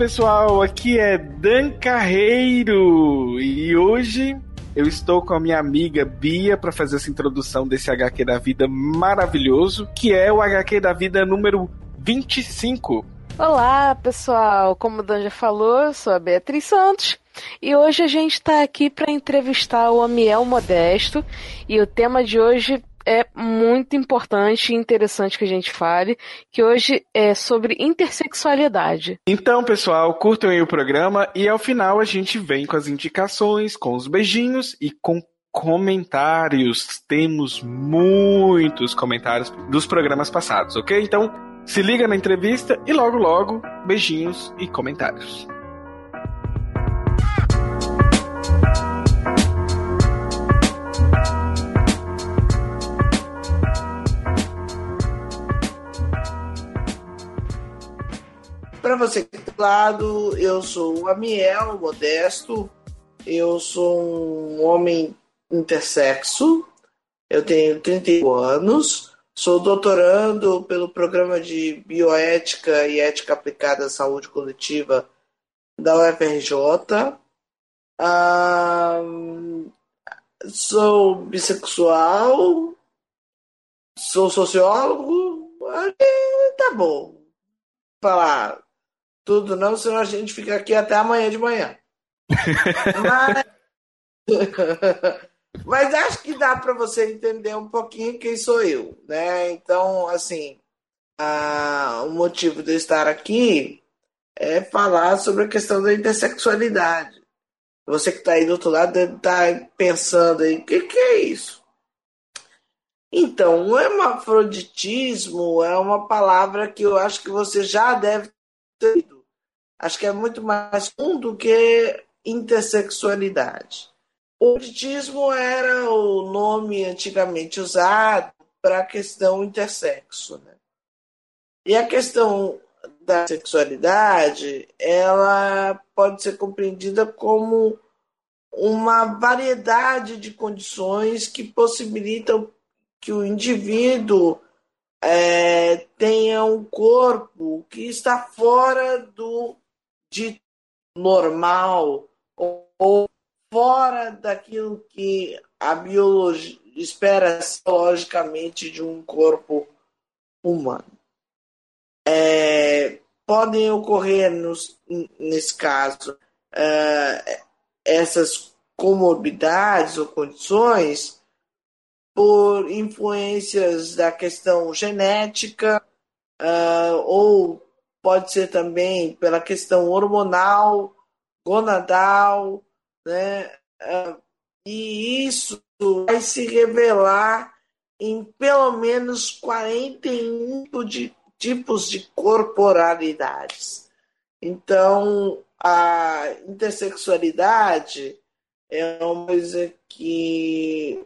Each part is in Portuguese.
Pessoal, aqui é Dan Carreiro e hoje eu estou com a minha amiga Bia para fazer essa introdução desse HQ da vida maravilhoso, que é o HQ da vida número 25. Olá pessoal, como o Dan já falou, eu sou a Beatriz Santos e hoje a gente está aqui para entrevistar o Amiel Modesto e o tema de hoje é muito importante e interessante que a gente fale, que hoje é sobre intersexualidade. Então, pessoal, curtam aí o programa e ao final a gente vem com as indicações, com os beijinhos e com comentários. Temos muitos comentários dos programas passados, ok? Então, se liga na entrevista e logo logo, beijinhos e comentários. Para você que tá do lado, eu sou o Amiel Modesto, eu sou um homem intersexo, eu tenho 31 anos, sou doutorando pelo programa de Bioética e Ética Aplicada à Saúde Coletiva da UFRJ. Ah, sou bissexual, sou sociólogo, tá bom. Falar tudo não, senão a gente fica aqui até amanhã de manhã. Mas, Mas acho que dá para você entender um pouquinho quem sou eu, né? Então, assim, a... o motivo de eu estar aqui é falar sobre a questão da intersexualidade. Você que está aí do outro lado deve estar pensando aí, o que, que é isso? Então, o hermafroditismo é uma palavra que eu acho que você já deve ter ouvido. Acho que é muito mais comum do que intersexualidade. O hermafroditismo era o nome antigamente usado para a questão intersexo. Né? E a questão da sexualidade, ela pode ser compreendida como uma variedade de condições que possibilitam que o indivíduo é, tenha um corpo que está fora do de normal ou, fora daquilo que a biologia espera logicamente de um corpo humano. É, podem ocorrer nos, nesse caso é, essas comorbidades ou condições por influências da questão genética uh, ou pode ser também pela questão hormonal, gonadal, né? Uh, e isso vai se revelar em pelo menos 41 de, tipos de corporalidades. Então, a intersexualidade é uma coisa que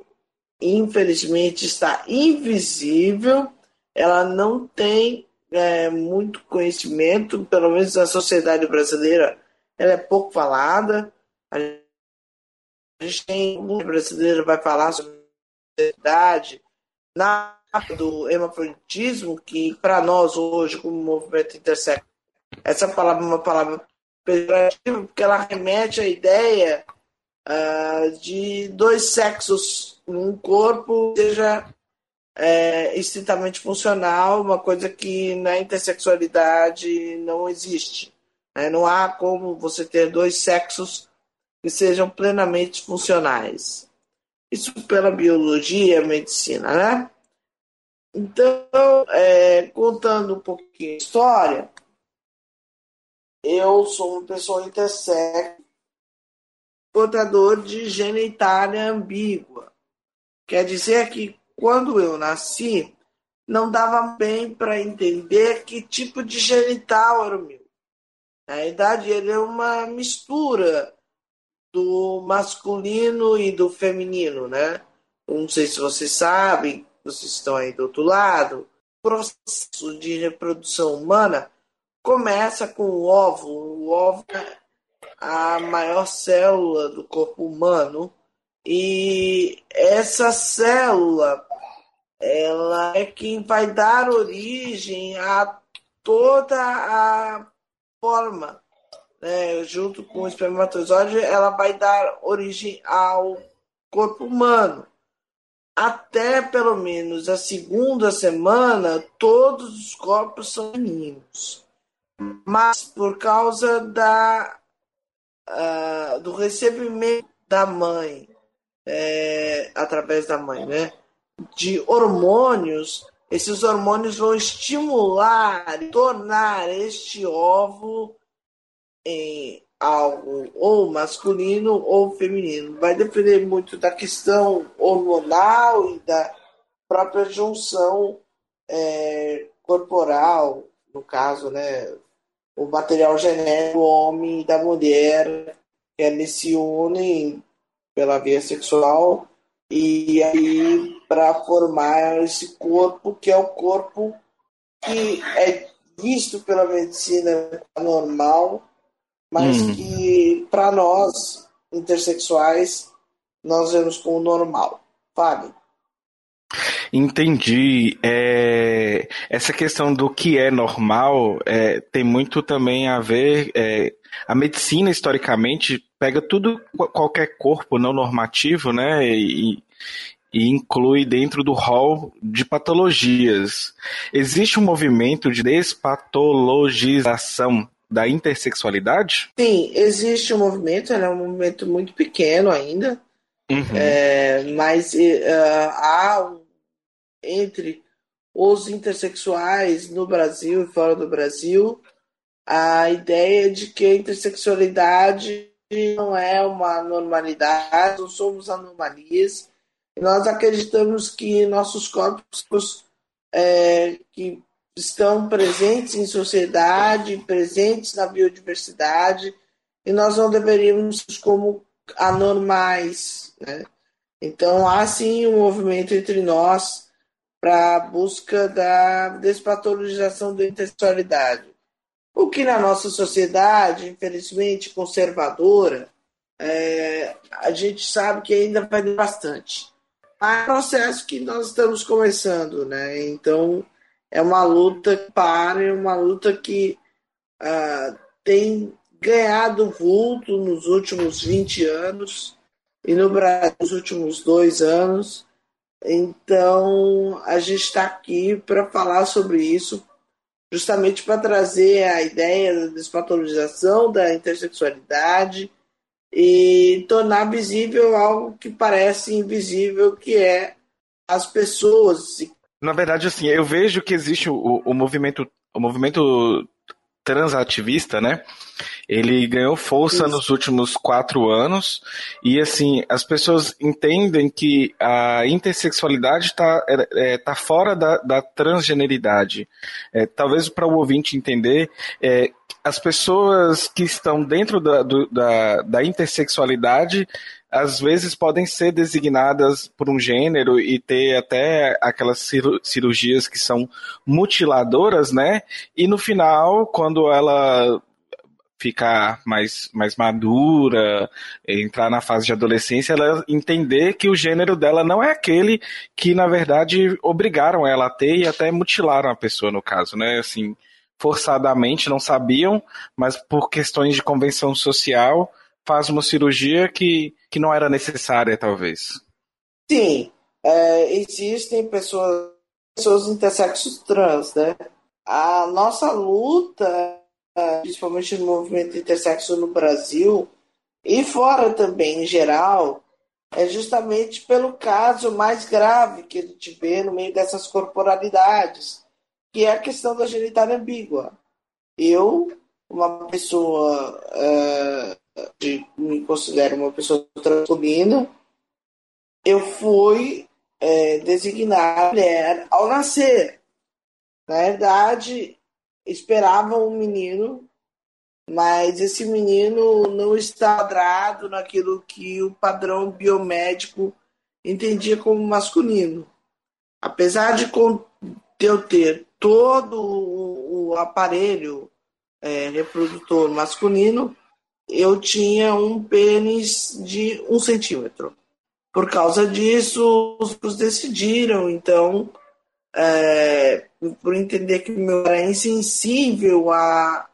infelizmente está invisível, ela não tem é, muito conhecimento, pelo menos na sociedade brasileira, ela é pouco falada. A gente tem um brasileiro vai falar sobre a na do hemafroditismo, que para nós hoje, como movimento intersexo, essa palavra é uma palavra pejorativa, porque ela remete à ideia uh, de dois sexos num corpo seja é, estritamente funcional, uma coisa que na intersexualidade não existe. Né? Não há como você ter dois sexos que sejam plenamente funcionais. Isso pela biologia medicina, né? Então, é, contando um pouquinho a história, eu sou uma pessoa intersexo, portador de genitália ambígua. Quer dizer que quando eu nasci, não dava bem para entender que tipo de genital era o meu. Na verdade, ele é uma mistura do masculino e do feminino, né? Não sei se vocês sabem, vocês estão aí do outro lado. O processo de reprodução humana começa com o óvulo. O óvulo é a maior célula do corpo humano e essa célula ela é quem vai dar origem a toda a forma, né? junto com o espermatozoide, ela vai dar origem ao corpo humano. Até pelo menos a segunda semana, todos os corpos são meninos. Mas por causa da, uh, do recebimento da mãe, é, através da mãe, né? de hormônios, esses hormônios vão estimular, tornar este óvulo em algo ou masculino ou feminino. Vai depender muito da questão hormonal e da própria junção é, corporal, no caso, né? O material genético do homem e da mulher, eles se unem pela via sexual e aí para formar esse corpo que é o corpo que é visto pela medicina normal, mas hum. que para nós intersexuais nós vemos como normal. Fale. Entendi. É, essa questão do que é normal é, tem muito também a ver. É, a medicina, historicamente, pega tudo, qualquer corpo não normativo, né? E, e inclui dentro do rol de patologias. Existe um movimento de despatologização da intersexualidade? Sim, existe um movimento, é um movimento muito pequeno ainda, uhum. é, mas uh, há entre os intersexuais no Brasil e fora do Brasil a ideia de que a intersexualidade não é uma normalidade, não somos anomalias. Nós acreditamos que nossos corpos é, que estão presentes em sociedade, presentes na biodiversidade, e nós não deveríamos como anormais. Né? Então, há sim um movimento entre nós para a busca da despatologização da intersexualidade. O que na nossa sociedade, infelizmente conservadora, é, a gente sabe que ainda vai ter bastante. É um processo que nós estamos começando, né? Então é uma luta para, é uma luta que uh, tem ganhado vulto nos últimos 20 anos e no Brasil nos últimos dois anos. Então a gente está aqui para falar sobre isso, justamente para trazer a ideia da despatologização da intersexualidade e tornar visível algo que parece invisível, que é as pessoas. Na verdade, assim, eu vejo que existe o, o movimento, o movimento transativista, né? Ele ganhou força Isso. nos últimos quatro anos e assim as pessoas entendem que a intersexualidade está é, é, tá fora da, da transgeneridade. É, talvez para o ouvinte entender, é, as pessoas que estão dentro da, do, da, da intersexualidade às vezes podem ser designadas por um gênero e ter até aquelas cirurgias que são mutiladoras, né? E no final, quando ela ficar mais, mais madura, entrar na fase de adolescência, ela entender que o gênero dela não é aquele que, na verdade, obrigaram ela a ter e até mutilaram a pessoa, no caso, né? Assim, forçadamente, não sabiam, mas por questões de convenção social, faz uma cirurgia que, que não era necessária, talvez. Sim, é, existem pessoas, pessoas intersexos trans, né? A nossa luta principalmente no movimento intersexo no Brasil e fora também em geral, é justamente pelo caso mais grave que a gente vê no meio dessas corporalidades, que é a questão da genitália ambígua. Eu uma pessoa uh, me considero uma pessoa transmasculina, eu fui é, designar mulher ao nascer. Na verdade, esperava um menino, mas esse menino não está quadrado naquilo que o padrão biomédico entendia como masculino. Apesar de eu ter todo o aparelho é, reprodutor masculino, eu tinha um pênis de um centímetro. Por causa disso, os decidiram, então, é, por entender que meu era insensível à,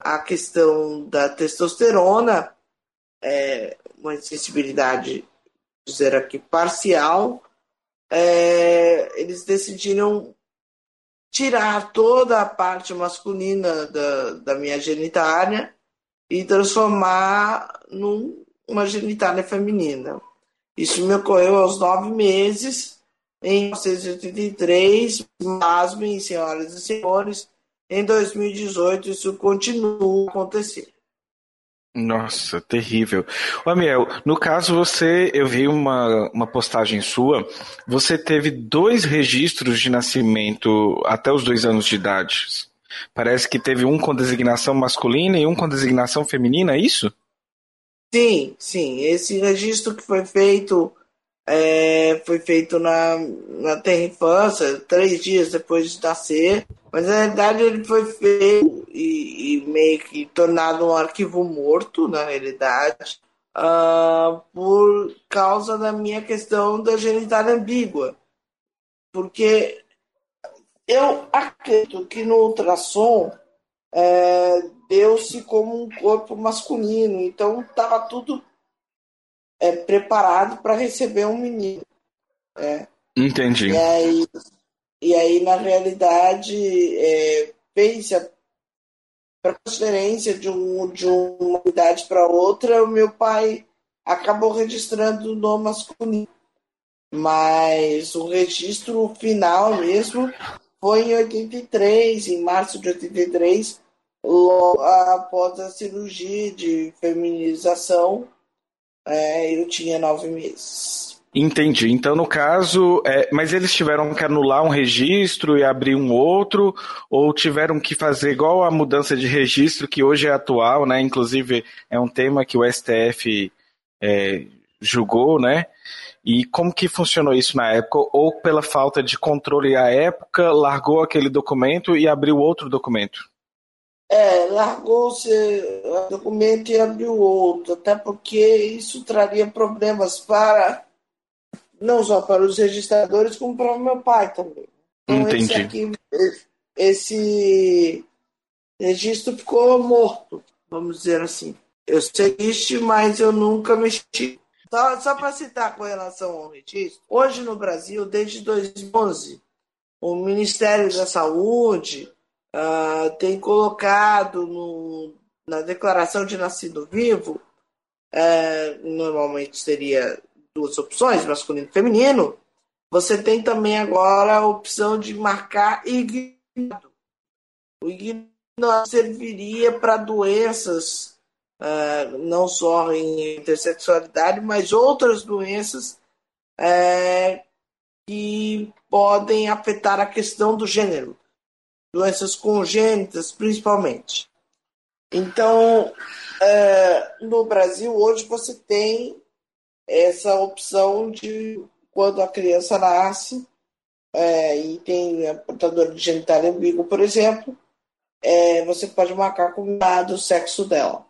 à questão da testosterona, é, uma insensibilidade, dizer aqui, parcial, é, eles decidiram tirar toda a parte masculina da, da minha genitália e transformar numa genitália feminina. Isso me ocorreu aos nove meses, em 1983, pasmem, senhoras e senhores, em 2018 isso continua a acontecer. Nossa, terrível. Ô, Amiel, no caso você, eu vi uma, uma postagem sua, você teve dois registros de nascimento até os dois anos de idade. Parece que teve um com designação masculina e um com designação feminina, é isso? Sim, sim. Esse registro que foi feito é, foi feito na, na Terra Infância, três dias depois de nascer, mas na verdade ele foi feito e, e meio que tornado um arquivo morto, na realidade, uh, por causa da minha questão da genitália ambígua. Porque eu acredito que no ultrassom é, deu-se como um corpo masculino, então estava tudo é, preparado para receber um menino. É. Entendi. E aí, e aí na realidade, é, fez a transferência de, um, de uma idade para outra, o meu pai acabou registrando no masculino. Mas o registro final mesmo foi em 83, em março de 83, logo após a cirurgia de feminização é, eu tinha nove meses. Entendi. Então, no caso, é, mas eles tiveram que anular um registro e abrir um outro, ou tiveram que fazer igual a mudança de registro que hoje é atual, né? Inclusive é um tema que o STF é, julgou, né? E como que funcionou isso na época? Ou pela falta de controle à época, largou aquele documento e abriu outro documento? É, largou-se o documento e abriu outro, até porque isso traria problemas para não só para os registradores, como para o meu pai também. Então, Entendi. Esse, aqui, esse registro ficou morto, vamos dizer assim. Eu sei isso, mas eu nunca mexi. Só, só para citar com relação ao registro, hoje no Brasil, desde 2011, o Ministério da Saúde uh, tem colocado no, na declaração de nascido vivo, uh, normalmente seria duas opções, masculino e feminino, você tem também agora a opção de marcar ignorado. O ignorado serviria para doenças, uh, não só em intersexualidade, mas outras doenças uh, que podem afetar a questão do gênero doenças congênitas, principalmente. Então, é, no Brasil, hoje você tem essa opção de quando a criança nasce é, e tem a portadora de genitália ambígua, por exemplo, é, você pode marcar dado o sexo dela.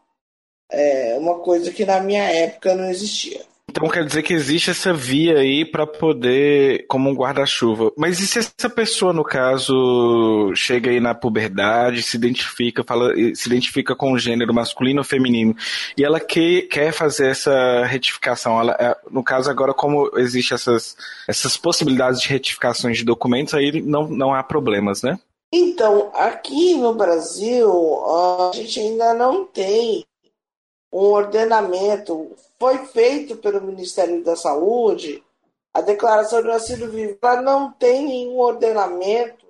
É uma coisa que na minha época não existia. Então quer dizer que existe essa via aí para poder, como um guarda-chuva. Mas e se essa pessoa, no caso, chega aí na puberdade, se identifica, fala, se identifica com o gênero masculino ou feminino, e ela que, quer fazer essa retificação? Ela, é, no caso, agora, como existe essas, essas possibilidades de retificações de documentos, aí não, não há problemas, né? Então, aqui no Brasil, a gente ainda não tem um ordenamento foi feito pelo Ministério da Saúde, a declaração de nascido vivo não tem nenhum ordenamento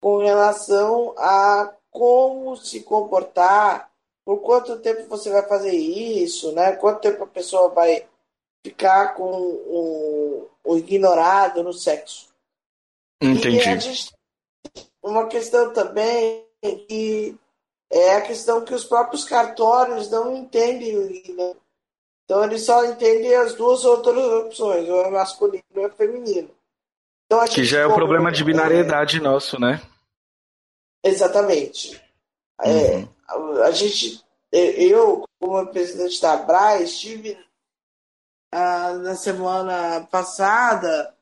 com relação a como se comportar, por quanto tempo você vai fazer isso, né? Quanto tempo a pessoa vai ficar com o, o ignorado no sexo. Entendi. E a gente, uma questão também que é a questão que os próprios cartórios não entendem né? Então eles só entendem as duas outras opções, ou é masculino ou é feminino. Então, que já é o problema de binariedade é... nosso, né? Exatamente. É, uhum. É, a, gente, eu, como presidente da Braz, tive ah, na semana passada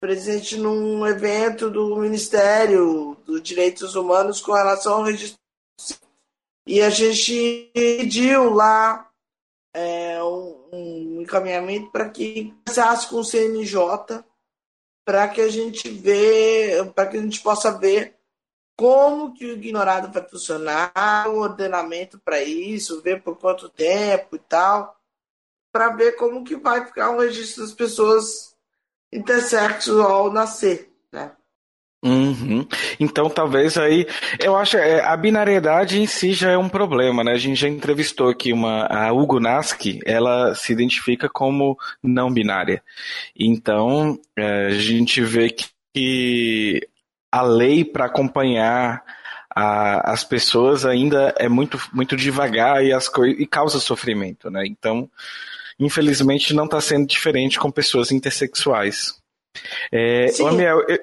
presente num evento do Ministério dos Direitos Humanos com relação ao registro. E a gente pediu lá é, um, um, encaminhamento para que começasse com o CNJ para que a gente vê, para que a gente possa ver como que o ignorado vai funcionar, o ordenamento para isso, ver por quanto tempo e tal, para ver como que vai ficar o registro das pessoas intersexo ao nascer, né? Uhum. Então, talvez aí, eu acho, é, a binariedade em si já é um problema, né? A gente já entrevistou aqui uma, a Hugo Naski, ela se identifica como não binária. Então, é, a gente vê que, a lei para acompanhar a, as pessoas ainda é muito, muito devagar e, as e causa sofrimento, né? Então, infelizmente, não está sendo diferente com pessoas intersexuais. É. Amiel, eu,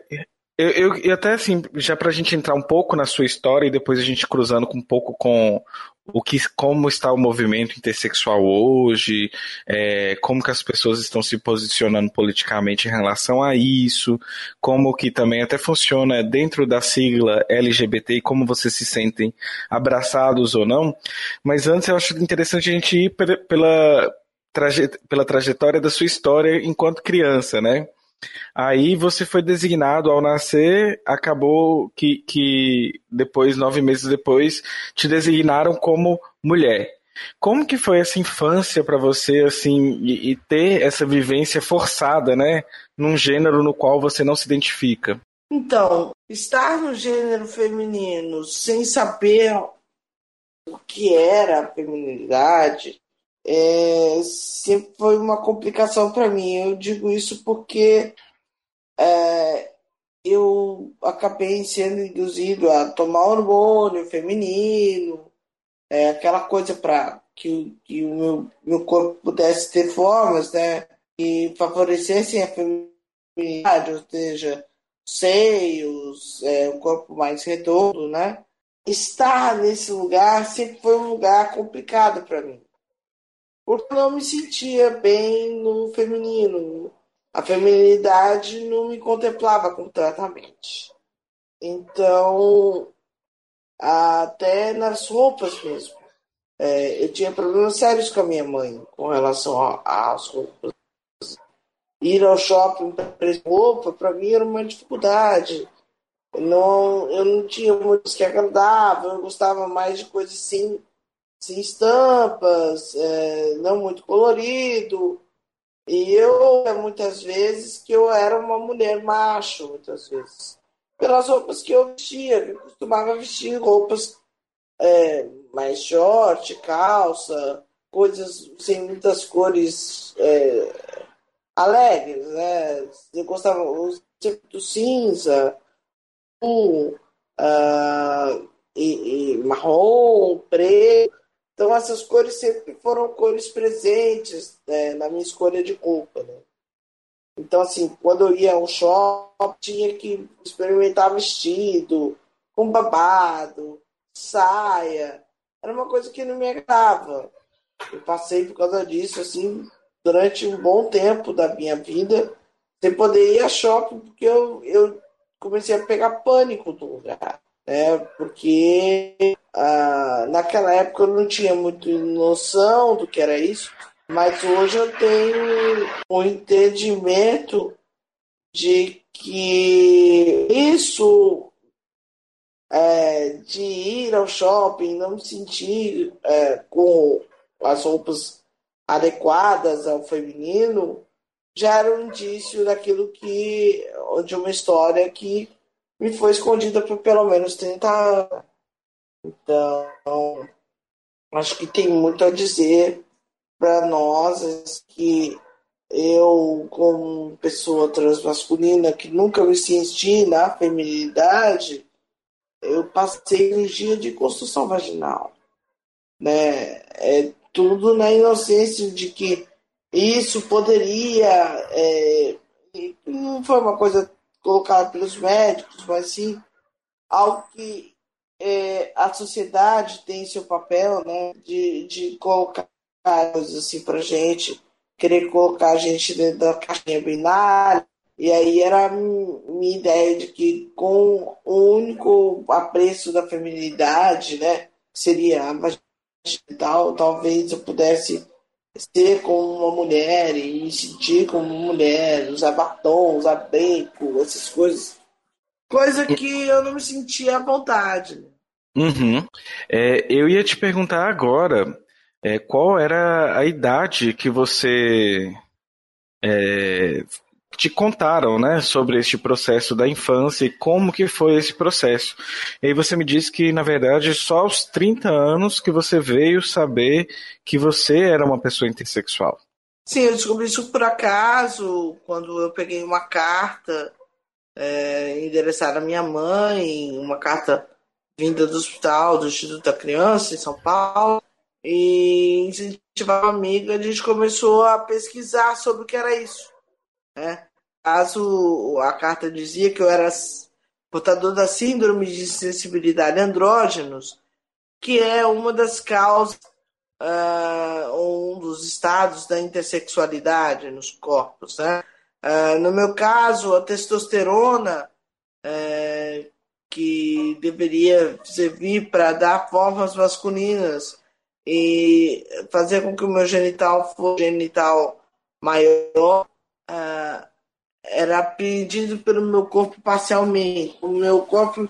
eu, eu, eu, até assim, já para a gente entrar um pouco na sua história e depois a gente cruzando com um pouco com o que, como está o movimento intersexual hoje, é, como que as pessoas estão se posicionando politicamente em relação a isso, como que também até funciona dentro da sigla LGBT e como vocês se sentem abraçados ou não. Mas antes eu acho interessante a gente ir pela, pela trajetória da sua história enquanto criança, né? Aí você foi designado ao nascer, acabou que, que depois, nove meses depois, te designaram como mulher. Como que foi essa infância para você, assim, e, e, ter essa vivência forçada, né, num gênero no qual você não se identifica? Então, estar no gênero feminino sem saber o que era a feminilidade é, sempre foi uma complicação para mim. Eu digo isso porque é, eu acabei sendo induzido a tomar hormônio feminino, é, aquela coisa para que, que, o meu, meu corpo pudesse ter formas né, que favorecessem a feminilidade, ou seja, seios, é, o corpo mais redondo, né? Estar nesse lugar sempre foi um lugar complicado para mim porque não me sentia bem no feminino. A feminilidade não me contemplava completamente. Então, até nas roupas mesmo. É, eu tinha problemas sérios com a minha mãe com relação às roupas. Ir ao shopping para roupa, para mim era uma dificuldade. Eu não, eu não tinha muito que agradava, eu gostava mais de coisas assim sem estampas, é, não muito colorido. E eu, muitas vezes, que eu era uma mulher macho, muitas vezes. Pelas roupas que eu vestia, eu costumava vestir roupas é, mais short, calça, coisas sem muitas cores é, alegres, né? Eu gostava do cinza, um, uh, e, e marrom, preto. Então, essas cores sempre foram cores presentes né, na minha escolha de roupa. Né? Então, assim, quando eu ia ao shopping, tinha que experimentar vestido, com babado, saia. Era uma coisa que não me agradava. Eu passei por causa disso, assim, durante um bom tempo da minha vida, sem poder ir a shopping, porque eu, eu comecei a pegar pânico do lugar né? Porque ah, naquela época eu não tinha muito noção do que era isso, mas hoje eu tenho o um entendimento de que isso é, de ir ao shopping, não me sentir é, com as roupas adequadas ao feminino, já era um indício daquilo que de uma história que me foi escondida por pelo menos 30 anos. Então, acho que tem muito a dizer para nós que eu, como pessoa transmasculina que nunca me senti na feminilidade, eu passei um dia de construção vaginal. Né? É tudo na inocência de que isso poderia. É, não foi uma coisa colocada pelos médicos, mas sim algo que é, a sociedade tem seu papel né, de, de colocar coisas assim para gente querer colocar a gente dentro da caixinha binária. E aí era a minha ideia de que com o único apreço da feminilidade, né, seria a tal, talvez eu pudesse ser como uma mulher e sentir como uma mulher, usar batom, usar brinco, essas coisas. Coisa que eu não me sentia à vontade. Uhum. É, eu ia te perguntar agora é, qual era a idade que você é, te contaram, né, sobre este processo da infância e como que foi esse processo. E aí você me disse que, na verdade, só aos 30 anos que você veio saber que você era uma pessoa intersexual. Sim, eu descobri isso por acaso, quando eu peguei uma carta é, endereçada à minha mãe, uma carta vinda do hospital, do Instituto da Criança, em São Paulo, e incentivava a amiga, a gente começou a pesquisar sobre o que era isso. Né? Caso a carta dizia que eu era portador da síndrome de sensibilidade andrógenos, que é uma das causas, uh, um dos estados da intersexualidade nos corpos. Né? Uh, no meu caso, a testosterona, uh, que deveria servir para dar formas masculinas, e fazer com que o meu genital fosse genital maior uh, era pedido pelo meu corpo parcialmente. O meu corpo,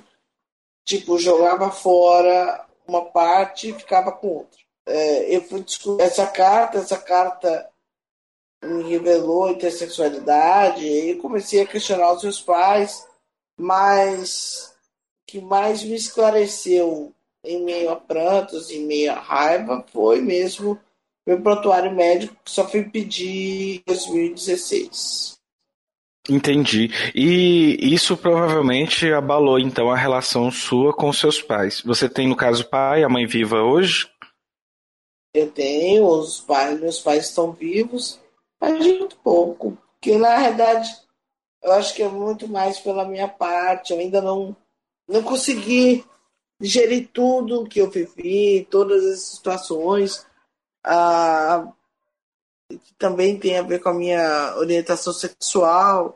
tipo, jogava fora uma parte e ficava com outra. Uh, eu fui descobrir essa carta, essa carta me revelou intersexualidade, e comecei a questionar os meus pais, mas o que mais me esclareceu em meio a prantos, em meio a raiva, foi mesmo meu prontuário médico só fui pedir em 2016. Entendi. E isso provavelmente abalou então a relação sua com seus pais. Você tem, no caso, pai, a mãe viva hoje? Eu tenho, os pais, meus pais estão vivos, mas muito pouco. Porque na verdade eu acho que é muito mais pela minha parte. Eu ainda não, não consegui digerir tudo que eu vivi, todas as situações, ah, que também tem a ver com a minha orientação sexual,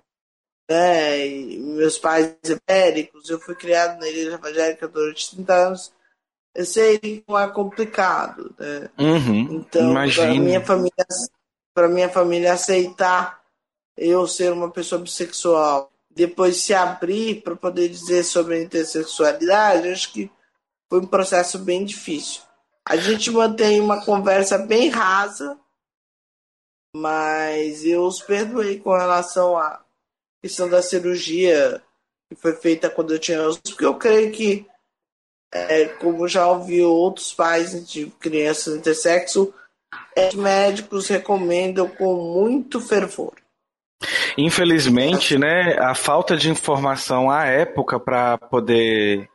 né? E meus pais evangélicos, eu fui criado na igreja evangélica durante 30 anos. Eu sei que não é complicado, né? Uhum, então, para minha família, para minha família aceitar eu ser uma pessoa bissexual, depois se abrir para poder dizer sobre a intersexualidade, acho que foi um processo bem difícil. A gente mantém uma conversa bem rasa, mas eu os perdoei com relação à questão da cirurgia que foi feita quando eu tinha porque eu creio que, é, como já ouvi outros pais de crianças intersexo, é, os médicos recomendam com muito fervor. Infelizmente, né, a falta de informação à época para poder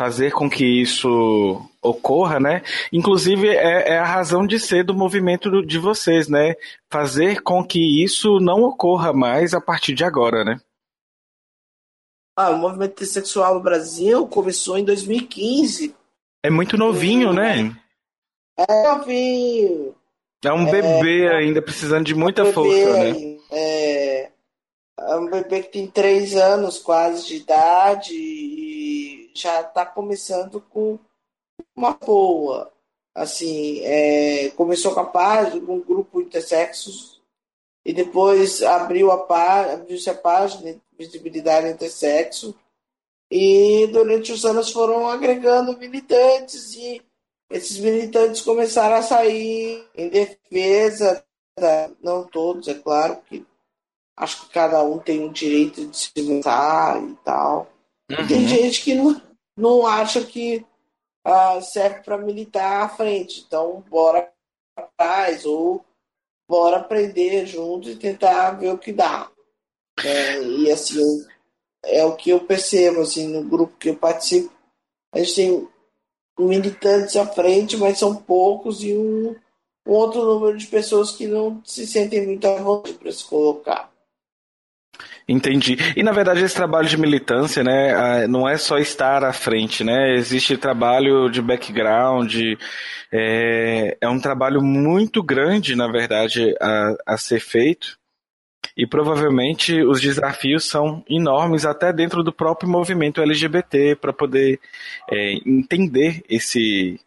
fazer com que isso ocorra, né? Inclusive é, é, a razão de ser do movimento de vocês, né? Fazer com que isso não ocorra mais a partir de agora, né? Ah, o movimento sexual no Brasil começou em 2015. É muito novinho, né? É novinho. É um bebê é, ainda precisando de muita um força, né? É, é um bebê que tem três anos quase de idade já está começando com uma boa. Assim, é, começou com a página, com um grupo intersexos, e depois abriu a página, abriu-se a página Visibilidade Intersexo, e durante os anos foram agregando militantes, e esses militantes começaram a sair em defesa, da, não todos, é claro, que acho que cada um tem o direito de se votar e tal Uhum. Tem gente que não, não acha que uh, serve para militar à frente. Então, bora atrás ou bora aprender junto e tentar ver o que dá. É, e assim, é o que eu percebo assim, no grupo que eu participo. A gente tem militantes à frente, mas são poucos e um, um outro número de pessoas que não se sentem muito à vontade para se colocar. Entendi. E na verdade esse trabalho de militância, né, não é só estar à frente, né? Existe trabalho de background, é, é um trabalho muito grande, na verdade, a, a ser feito. E provavelmente os desafios são enormes até dentro do próprio movimento LGBT para poder é, entender esse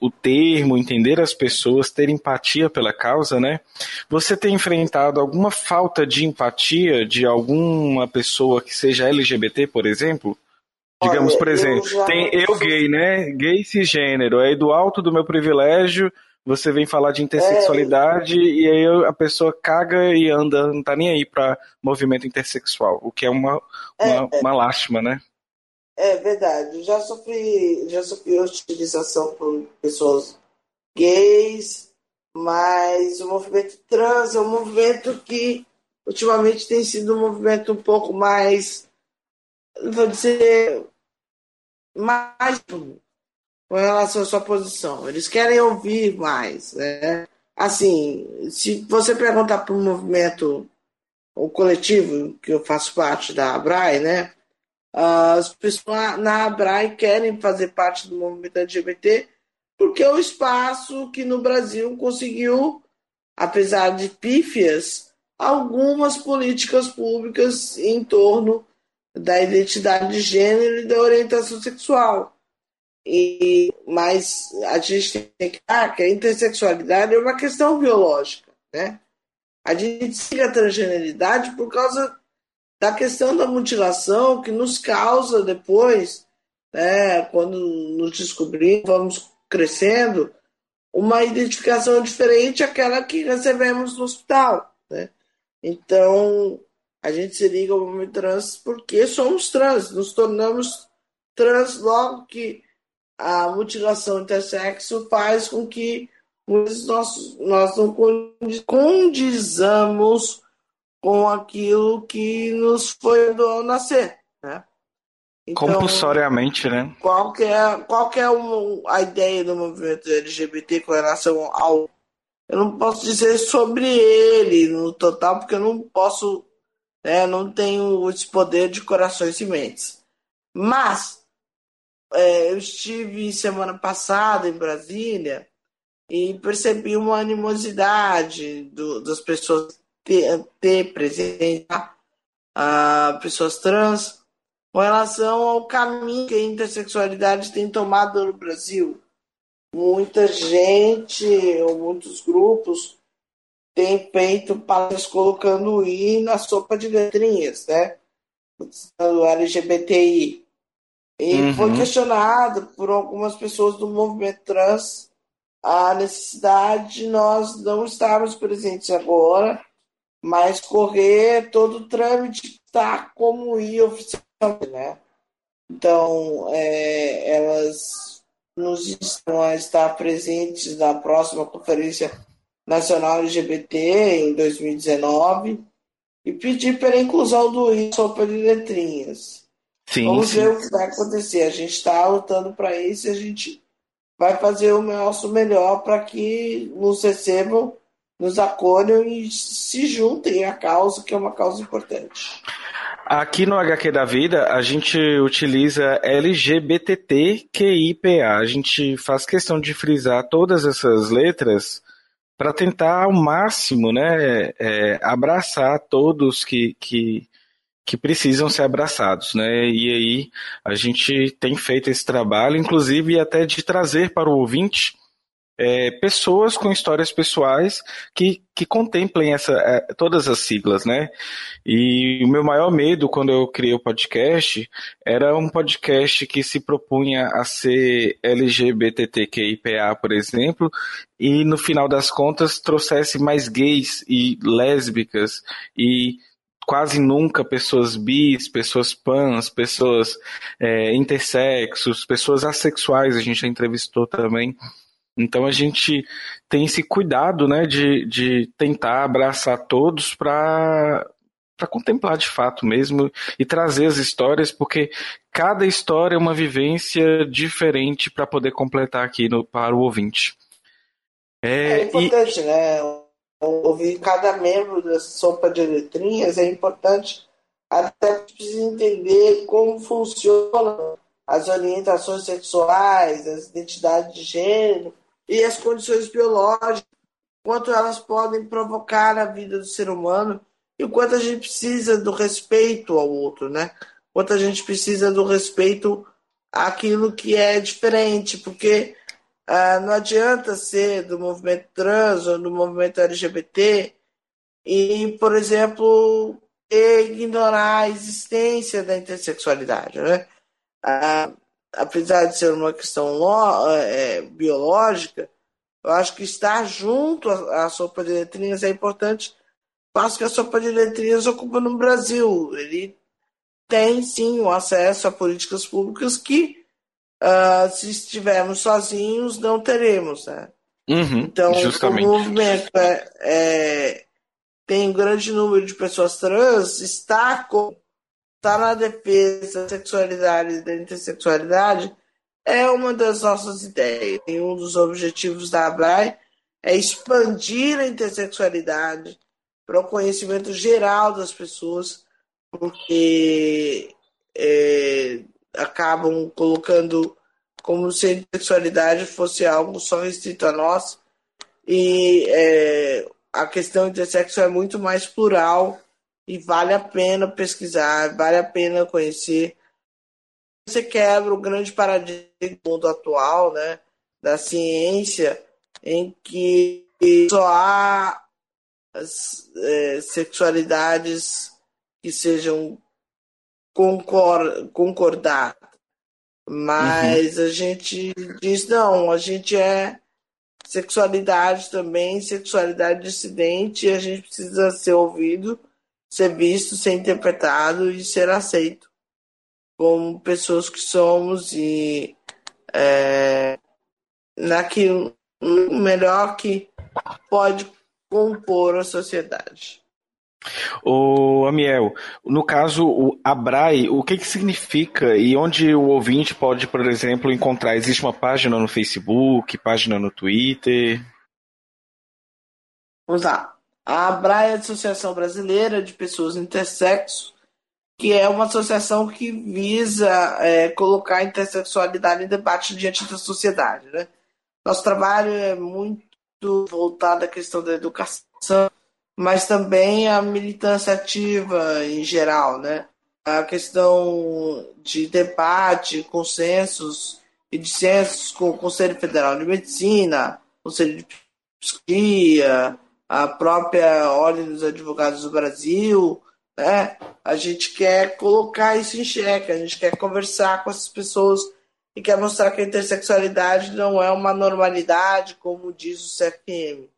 o termo, entender as pessoas, ter empatia pela causa, né? Você tem enfrentado alguma falta de empatia de alguma pessoa que seja LGBT, por exemplo? Digamos, por exemplo, eu tem eu gay, né? Gay cisgênero, aí do alto do meu privilégio, você vem falar de intersexualidade é, e aí a pessoa caga e anda, não tá nem aí para movimento intersexual, o que é uma, uma, é, uma lástima, né? É verdade. Já sofri, já sofri utilização por pessoas gays, mas o movimento trans é um movimento que ultimamente tem sido um movimento um pouco mais, vou dizer, mais com relação à sua posição. Eles querem ouvir mais, né? Assim, se você perguntar para o movimento, o coletivo que eu faço parte da ABRAE, né? As pessoas na ABRAE querem fazer parte do movimento LGBT porque é o espaço que no Brasil conseguiu, apesar de pífias, algumas políticas públicas em torno da identidade de gênero e da orientação sexual. E, mas a gente tem que ah, que a intersexualidade é uma questão biológica. Né? A gente siga a transgeneridade por causa da questão da mutilação que nos causa depois, né, quando nos descobrimos, vamos crescendo, uma identificação diferente àquela que recebemos no hospital. Né? Então, a gente se liga ao movimento trans porque somos trans, nos tornamos trans logo que a mutilação intersexo faz com que nós, nós não condizamos com aquilo que nos foi do nascer, né? Então, Compulsoriamente, né? Qual que é, qual que é a ideia do movimento LGBT com relação ao... Eu não posso dizer sobre ele no total, porque eu não posso... Né, não tenho esse poder de corações e mentes. Mas, é, eu estive semana passada em Brasília e percebi uma animosidade do, das pessoas ter, ter presente a pessoas trans com relação ao caminho que a intersexualidade tem tomado no Brasil. Muita gente, ou muitos grupos, têm feito palestras colocando o I na sopa de letrinhas, né? O LGBTI. E uhum. foi questionado por algumas pessoas do movimento trans a necessidade de nós não estarmos presentes agora mas correr todo o trâmite tá como ir oficialmente, né? Então, é, elas nos estão a estar presentes na próxima Conferência Nacional LGBT em 2019 e pedir pela inclusão do I sopa de letrinhas. Sim, Vamos sim. ver o que vai acontecer. A gente está lutando para isso e a gente vai fazer o nosso melhor para que nos recebam nos acolham e se juntem à causa, que é uma causa importante. Aqui no HQ da Vida, a gente utiliza LGBTQIPA. A gente faz questão de frisar todas essas letras para tentar ao máximo né, é, abraçar todos que, que, que precisam ser abraçados. Né? E aí a gente tem feito esse trabalho, inclusive até de trazer para o ouvinte é, pessoas com histórias pessoais que, que contemplem essa, é, todas as siglas, né? E o meu maior medo quando eu criei o podcast era um podcast que se propunha a ser LGBTQIPA, por exemplo, e no final das contas trouxesse mais gays e lésbicas e quase nunca pessoas bis, pessoas pans, pessoas é, intersexos, pessoas assexuais, a gente já entrevistou também. Então a gente tem esse cuidado né, de, de tentar abraçar todos para para contemplar de fato mesmo e trazer as histórias, porque cada história é uma vivência diferente para poder completar aqui no, para o ouvinte. É, é importante, e... né? Ouvir cada membro da sopa de letrinhas é importante até precisa entender como funcionam as orientações sexuais, as identidades de gênero, e as condições biológicas, quanto elas podem provocar na vida do ser humano e o quanto a gente precisa do respeito ao outro, né? Quanto a gente precisa do respeito àquilo que é diferente, porque ah, não adianta ser do movimento trans ou do movimento LGBT e, por exemplo, ignorar a existência da intersexualidade, né? Ah, apesar de ser uma questão é, biológica, eu acho que estar junto à, sopa de letrinhas é importante, passo que a sopa de letrinhas ocupa no Brasil. Ele tem sim o acesso a políticas públicas que, uh, se estivermos sozinhos, não teremos. Né? Uhum, então, justamente. o movimento é, é, tem um grande número de pessoas trans, está com estar tá na defesa da sexualidade e da intersexualidade é uma das nossas ideias. E um dos objetivos da ABRAE é expandir a intersexualidade para o conhecimento geral das pessoas, porque é, acabam colocando como se a intersexualidade fosse algo só restrito a nós. E é, a questão intersexo é muito mais plural e vale a pena pesquisar, vale a pena conhecer. Você quebra o grande paradigma do mundo atual, né, da ciência, em que só há as, é, sexualidades que sejam concor concordar. Mas uhum. a gente diz, não, a gente é sexualidade também, sexualidade dissidente, e a gente precisa ser ouvido ser visto, ser interpretado e ser aceito como pessoas que somos e é, naquilo melhor que pode compor a sociedade. O Amiel, no caso, o Abrai, o que, que significa e onde o ouvinte pode, por exemplo, encontrar? Existe uma página no Facebook, página no Twitter? Vamos lá. A ABRA é a Associação Brasileira de Pessoas Intersexo, que é uma associação que visa é, colocar a intersexualidade em debate diante da sociedade. Né? Nosso trabalho é muito voltado à questão da educação, mas também à militância ativa em geral, né? A questão de debate, consensos e dissensos com o Conselho Federal de Medicina, Conselho de Psicologia, a própria Ordem dos Advogados do Brasil, né? A gente quer colocar isso em xeque, a gente quer conversar com essas pessoas e quer mostrar que a intersexualidade não é uma normalidade, como diz o CFM,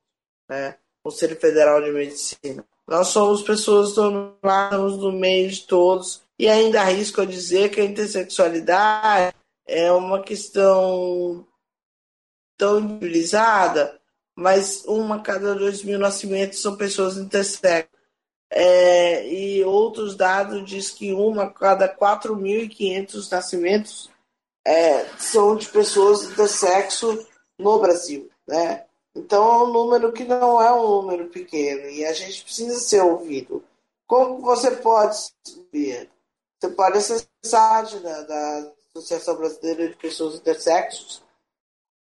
né? Conselho Federal de Medicina. Nós somos pessoas normais, no meio de todos, e ainda arrisco a dizer que a intersexualidade é uma questão tão individualizada mas uma cada dois mil nascimentos são pessoas intersexo. É, e outros dados diz que uma cada 4.500 nascimentos é, são de pessoas intersexo no Brasil, né? Então é um número que não é um número pequeno e a gente precisa ser ouvido. Como você pode ver? Você pode acessar a página da Associação Brasileira de Pessoas Intersexos,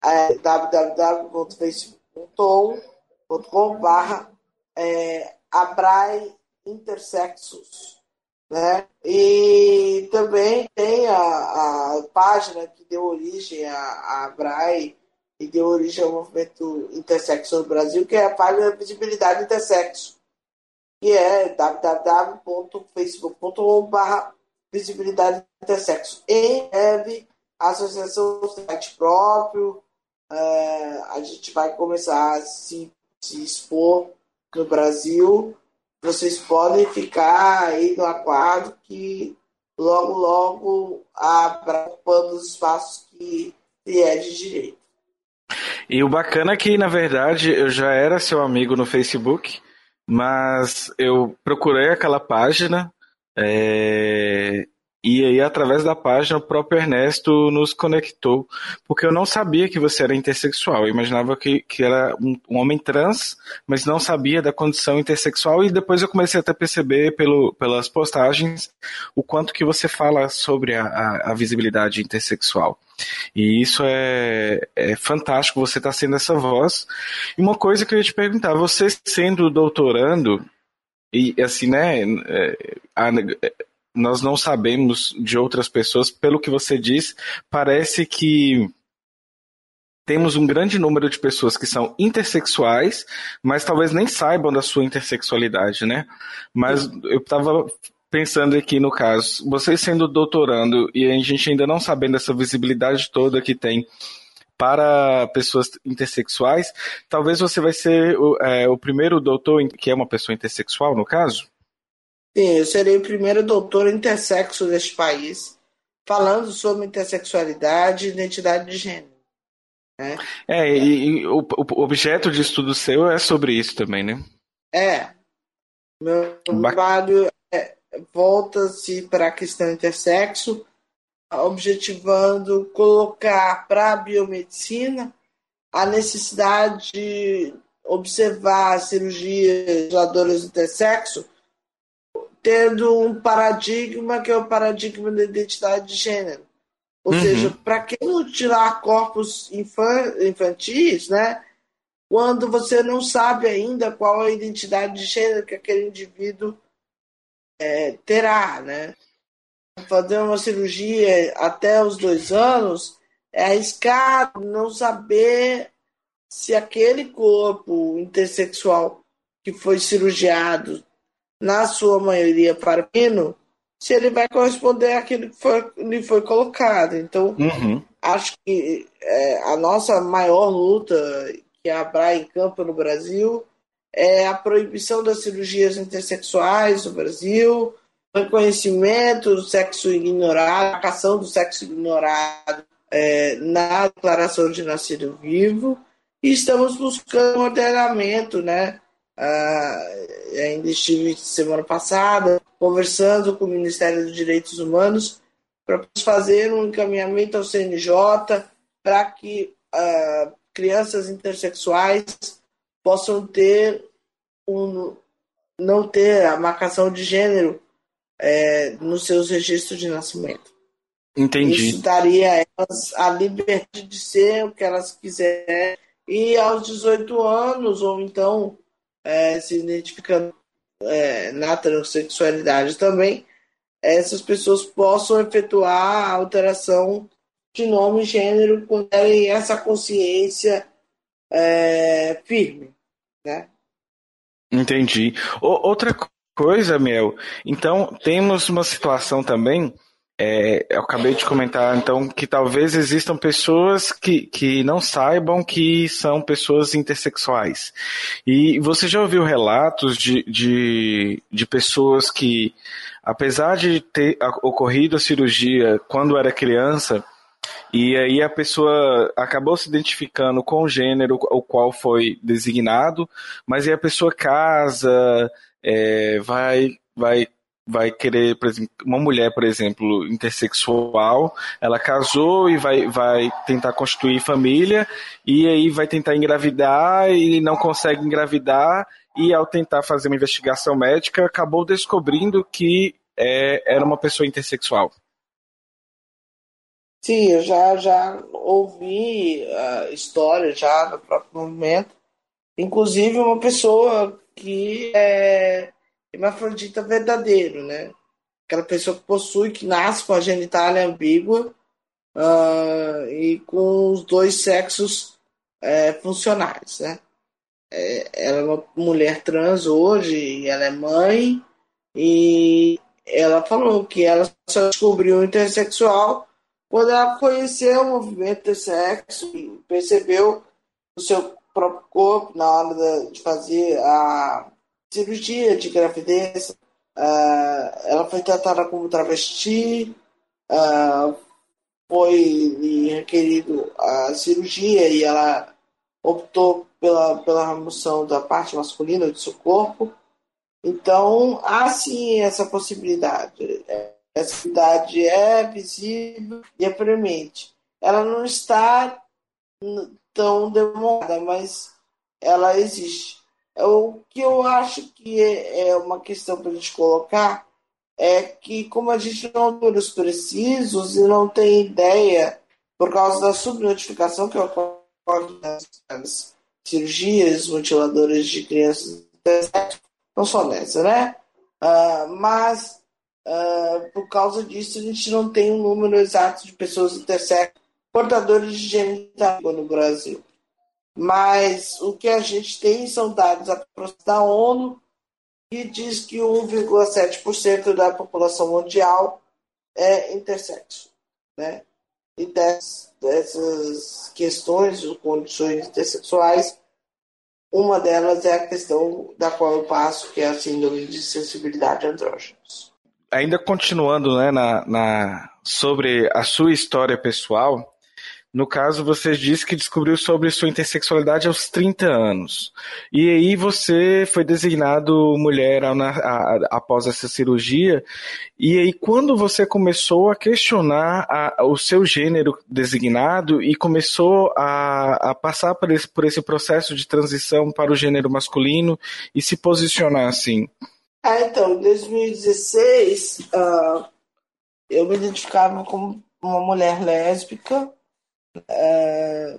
é, www.facebook tom.com barra é, Abrai Intersexos. Né? E também tem a, a página que deu origem à, à Abrai e deu origem ao movimento intersexo no Brasil, que é a página Visibilidade Intersexo, que é www.facebook.com.br Visibilidade Intersexo. Em breve, a associação site próprio, é, a gente vai começar a se, se expor no Brasil vocês podem ficar aí no aguardo que logo, logo abra os espaços que é de direito. E o bacana é que, na verdade, eu já era seu amigo no Facebook, mas eu procurei aquela página é, e aí, através da página, o próprio Ernesto nos conectou, porque eu não sabia que você era intersexual. Eu imaginava que, que era um, um homem trans, mas não sabia da condição intersexual. E depois eu comecei até a perceber pelo, pelas postagens o quanto que você fala sobre a, a, a visibilidade intersexual. E isso é, é fantástico, você está sendo essa voz. E uma coisa que eu ia te perguntar, você sendo doutorando, e assim, né, é, a, nós não sabemos de outras pessoas, pelo que você diz, parece que temos um grande número de pessoas que são intersexuais, mas talvez nem saibam da sua intersexualidade, né? Mas eu estava pensando aqui no caso, vocês sendo doutorando e a gente ainda não sabendo dessa visibilidade toda que tem para pessoas intersexuais, talvez você vai ser o, é, o primeiro doutor que é uma pessoa intersexual, no caso? Sim, eu serei o primeiro doutor intersexo deste país, falando sobre intersexualidade e identidade de gênero. Né? É, e, e o, o, objeto de estudo seu é sobre isso também, né? É. Meu trabalho é, volta-se para a questão intersexo, objetivando colocar para a biomedicina a necessidade de observar cirurgias doadoras intersexo tendo um paradigma que é o paradigma da identidade de gênero. Ou uhum. seja, para que mutilar corpos infantis, né? Quando você não sabe ainda qual é a identidade de gênero que aquele indivíduo é, terá, né? Fazer uma cirurgia até os dois anos é arriscado não saber se aquele corpo intersexual que foi cirurgiado na sua maioria para o se ele vai corresponder àquilo que foi, lhe foi colocado. Então, uhum. acho que é, a nossa maior luta que a Brain campo no Brasil é a proibição das cirurgias intersexuais no Brasil, reconhecimento do sexo ignorado, a cação do sexo ignorado é, na declaração de nascido vivo, e estamos buscando um ordenamento, né? Uh, ainda estive semana passada conversando com o Ministério dos Direitos Humanos para fazer um encaminhamento ao CNJ para que uh, crianças intersexuais possam ter um não ter a marcação de gênero é, nos seus registros de nascimento. Entendi. Isso daria a elas a liberdade de ser o que elas quiserem e aos 18 anos, ou então é, se identificando é, na transexualidade também, essas pessoas possam efetuar a alteração de nome e gênero quando terem essa consciência é, firme, né? Entendi. O, outra coisa, Mel, então temos uma situação também é, eu acabei de comentar, então, que talvez existam pessoas que, que não saibam que são pessoas intersexuais. E você já ouviu relatos de, de, de pessoas que, apesar de ter ocorrido a cirurgia quando era criança, e aí a pessoa acabou se identificando com o gênero o qual foi designado, mas aí a pessoa casa, é, vai, vai vai querer, por exemplo, uma mulher, por exemplo, intersexual, ela casou e vai, vai tentar constituir família e aí vai tentar engravidar e não consegue engravidar e ao tentar fazer uma investigação médica acabou descobrindo que é, era uma pessoa intersexual. Sim, eu já, já ouvi uh, história já no próprio movimento, inclusive uma pessoa que é hermafrodita verdadeiro, né? Aquela pessoa que possui, que nasce com a genitália ambígua uh, e com os dois sexos é, funcionais, né? É, ela é uma mulher trans hoje, ela é mãe e ela falou que ela só descobriu intersexual quando ela conheceu o movimento intersexo e percebeu o seu próprio corpo na hora de fazer a cirurgia de gravidez, uh, ela foi tratada como travesti, uh, foi requerido a cirurgia e ela optou pela, pela remoção da parte masculina do seu corpo. Então, há sim essa possibilidade. Essa possibilidade é visível e é premente. Ela não está tão demorada, mas ela existe. O que eu acho que é, é uma questão para a gente colocar é que, como a gente não tem números precisos e não tem ideia, por causa da subnotificação que ocorre nas cirurgias mutiladoras de crianças, não só nessa, né? Uh, mas, uh, por causa disso, a gente não tem um número exato de pessoas intersexo portadores de genital no Brasil. Mas o que a gente tem são dados da ONU que diz que 1,7% da população mundial é intersexo. Né? E dessas questões ou condições intersexuais, uma delas é a questão da qual eu passo, que é a síndrome de sensibilidade andrógenos. Ainda continuando né, na, na, sobre a sua história pessoal, no caso, você disse que descobriu sobre sua intersexualidade aos 30 anos. E aí você foi designado mulher após essa cirurgia. E aí, quando você começou a questionar a, o seu gênero designado e começou a, a passar por esse, por esse processo de transição para o gênero masculino e se posicionar assim? Ah, então, em 2016, uh, ah, eu me identificava como uma mulher lésbica é,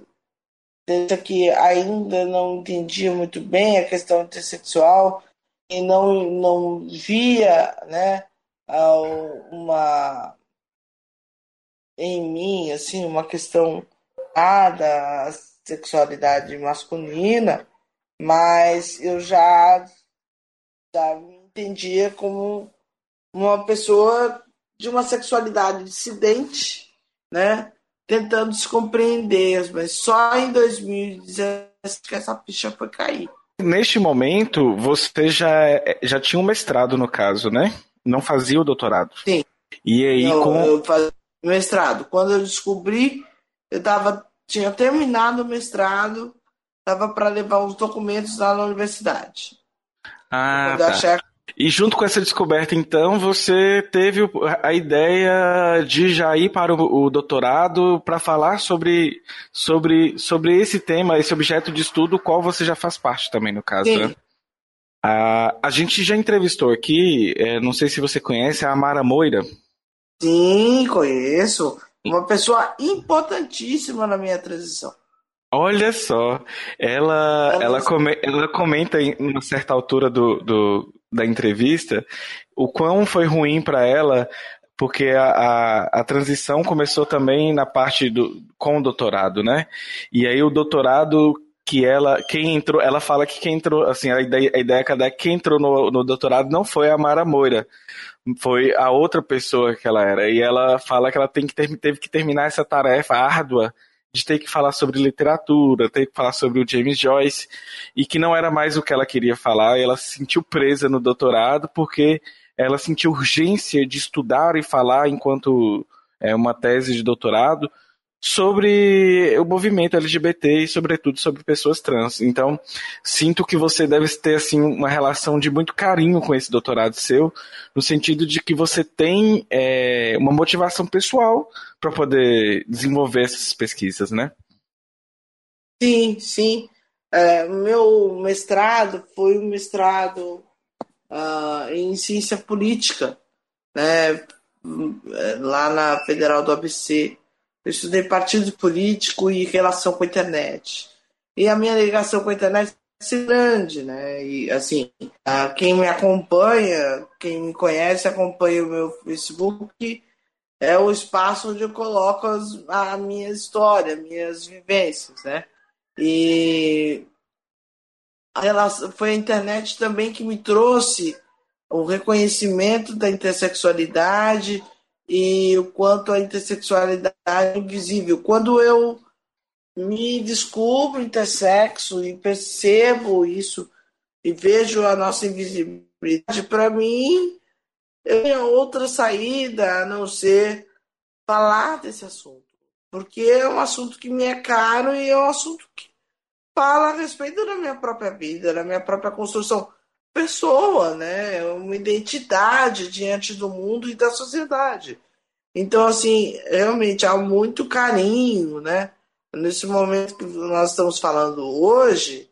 que ainda não entendia muito bem a questão intersexual e não, não via né, uma em mim assim uma questão da sexualidade masculina, mas eu já, já me entendia como uma pessoa de uma sexualidade dissidente, né? Tentando se compreender, mas só em 2017 que essa ficha foi cair. Neste momento, você já, já tinha um mestrado, no caso, né? Não fazia o doutorado. Sim. E aí, Não, com... eu fazia mestrado. Quando eu descobri, eu tava, tinha terminado o mestrado, estava para levar os documentos lá na universidade. Ah, Quando tá. achei e junto com essa descoberta, então, você teve a ideia de já ir para o, doutorado para falar sobre, sobre, sobre esse tema, esse objeto de estudo, qual você já faz parte também, no caso, Sim. né? A, a gente já entrevistou aqui, é, não sei se você conhece, a Amara Moira. Sim, conheço. Uma pessoa importantíssima na minha transição. Olha só, ela, ela, come, ela comenta em uma certa altura do, do, da entrevista o quão foi ruim para ela, porque a, a, a, transição começou também na parte do com o doutorado, né? E aí o doutorado que ela, quem entrou, ela fala que quem entrou, assim, a ideia, a ideia que quem entrou no, no doutorado não foi a Mara Moira, foi a outra pessoa que ela era. E ela fala que ela tem que ter, teve que terminar essa tarefa árdua de ter que falar sobre literatura, ter que falar sobre o James Joyce, e que não era mais o que ela queria falar, ela se sentiu presa no doutorado porque ela sentiu urgência de estudar e falar enquanto é, uma tese de doutorado sobre o movimento LGBT e, sobretudo, sobre pessoas trans. Então, sinto que você deve ter assim uma relação de muito carinho com esse doutorado seu, no sentido de que você tem é, uma motivação pessoal para poder desenvolver essas pesquisas, né? Sim, sim. É, meu mestrado foi um mestrado uh, em ciência política, né, lá na Federal do ABC. Eu estudei partido político e relação com a internet. E a minha ligação com a internet é grande, né? E assim, quem me acompanha, quem me conhece, acompanha o meu Facebook, é o espaço onde eu coloco as, a minha história, minhas vivências, né? E a relação, foi a internet também que me trouxe o reconhecimento da intersexualidade e o quanto a intersexualidade é invisível. Quando eu me descubro intersexo e percebo isso e vejo a nossa invisibilidade, para mim, eu tenho outra saída a não ser falar desse assunto. Porque é um assunto que me é caro e é um assunto que fala a respeito da minha própria vida, da minha própria construção pessoa, né? Uma identidade diante do mundo e da sociedade. Então, assim, realmente há muito carinho, né? Nesse momento que nós estamos falando hoje,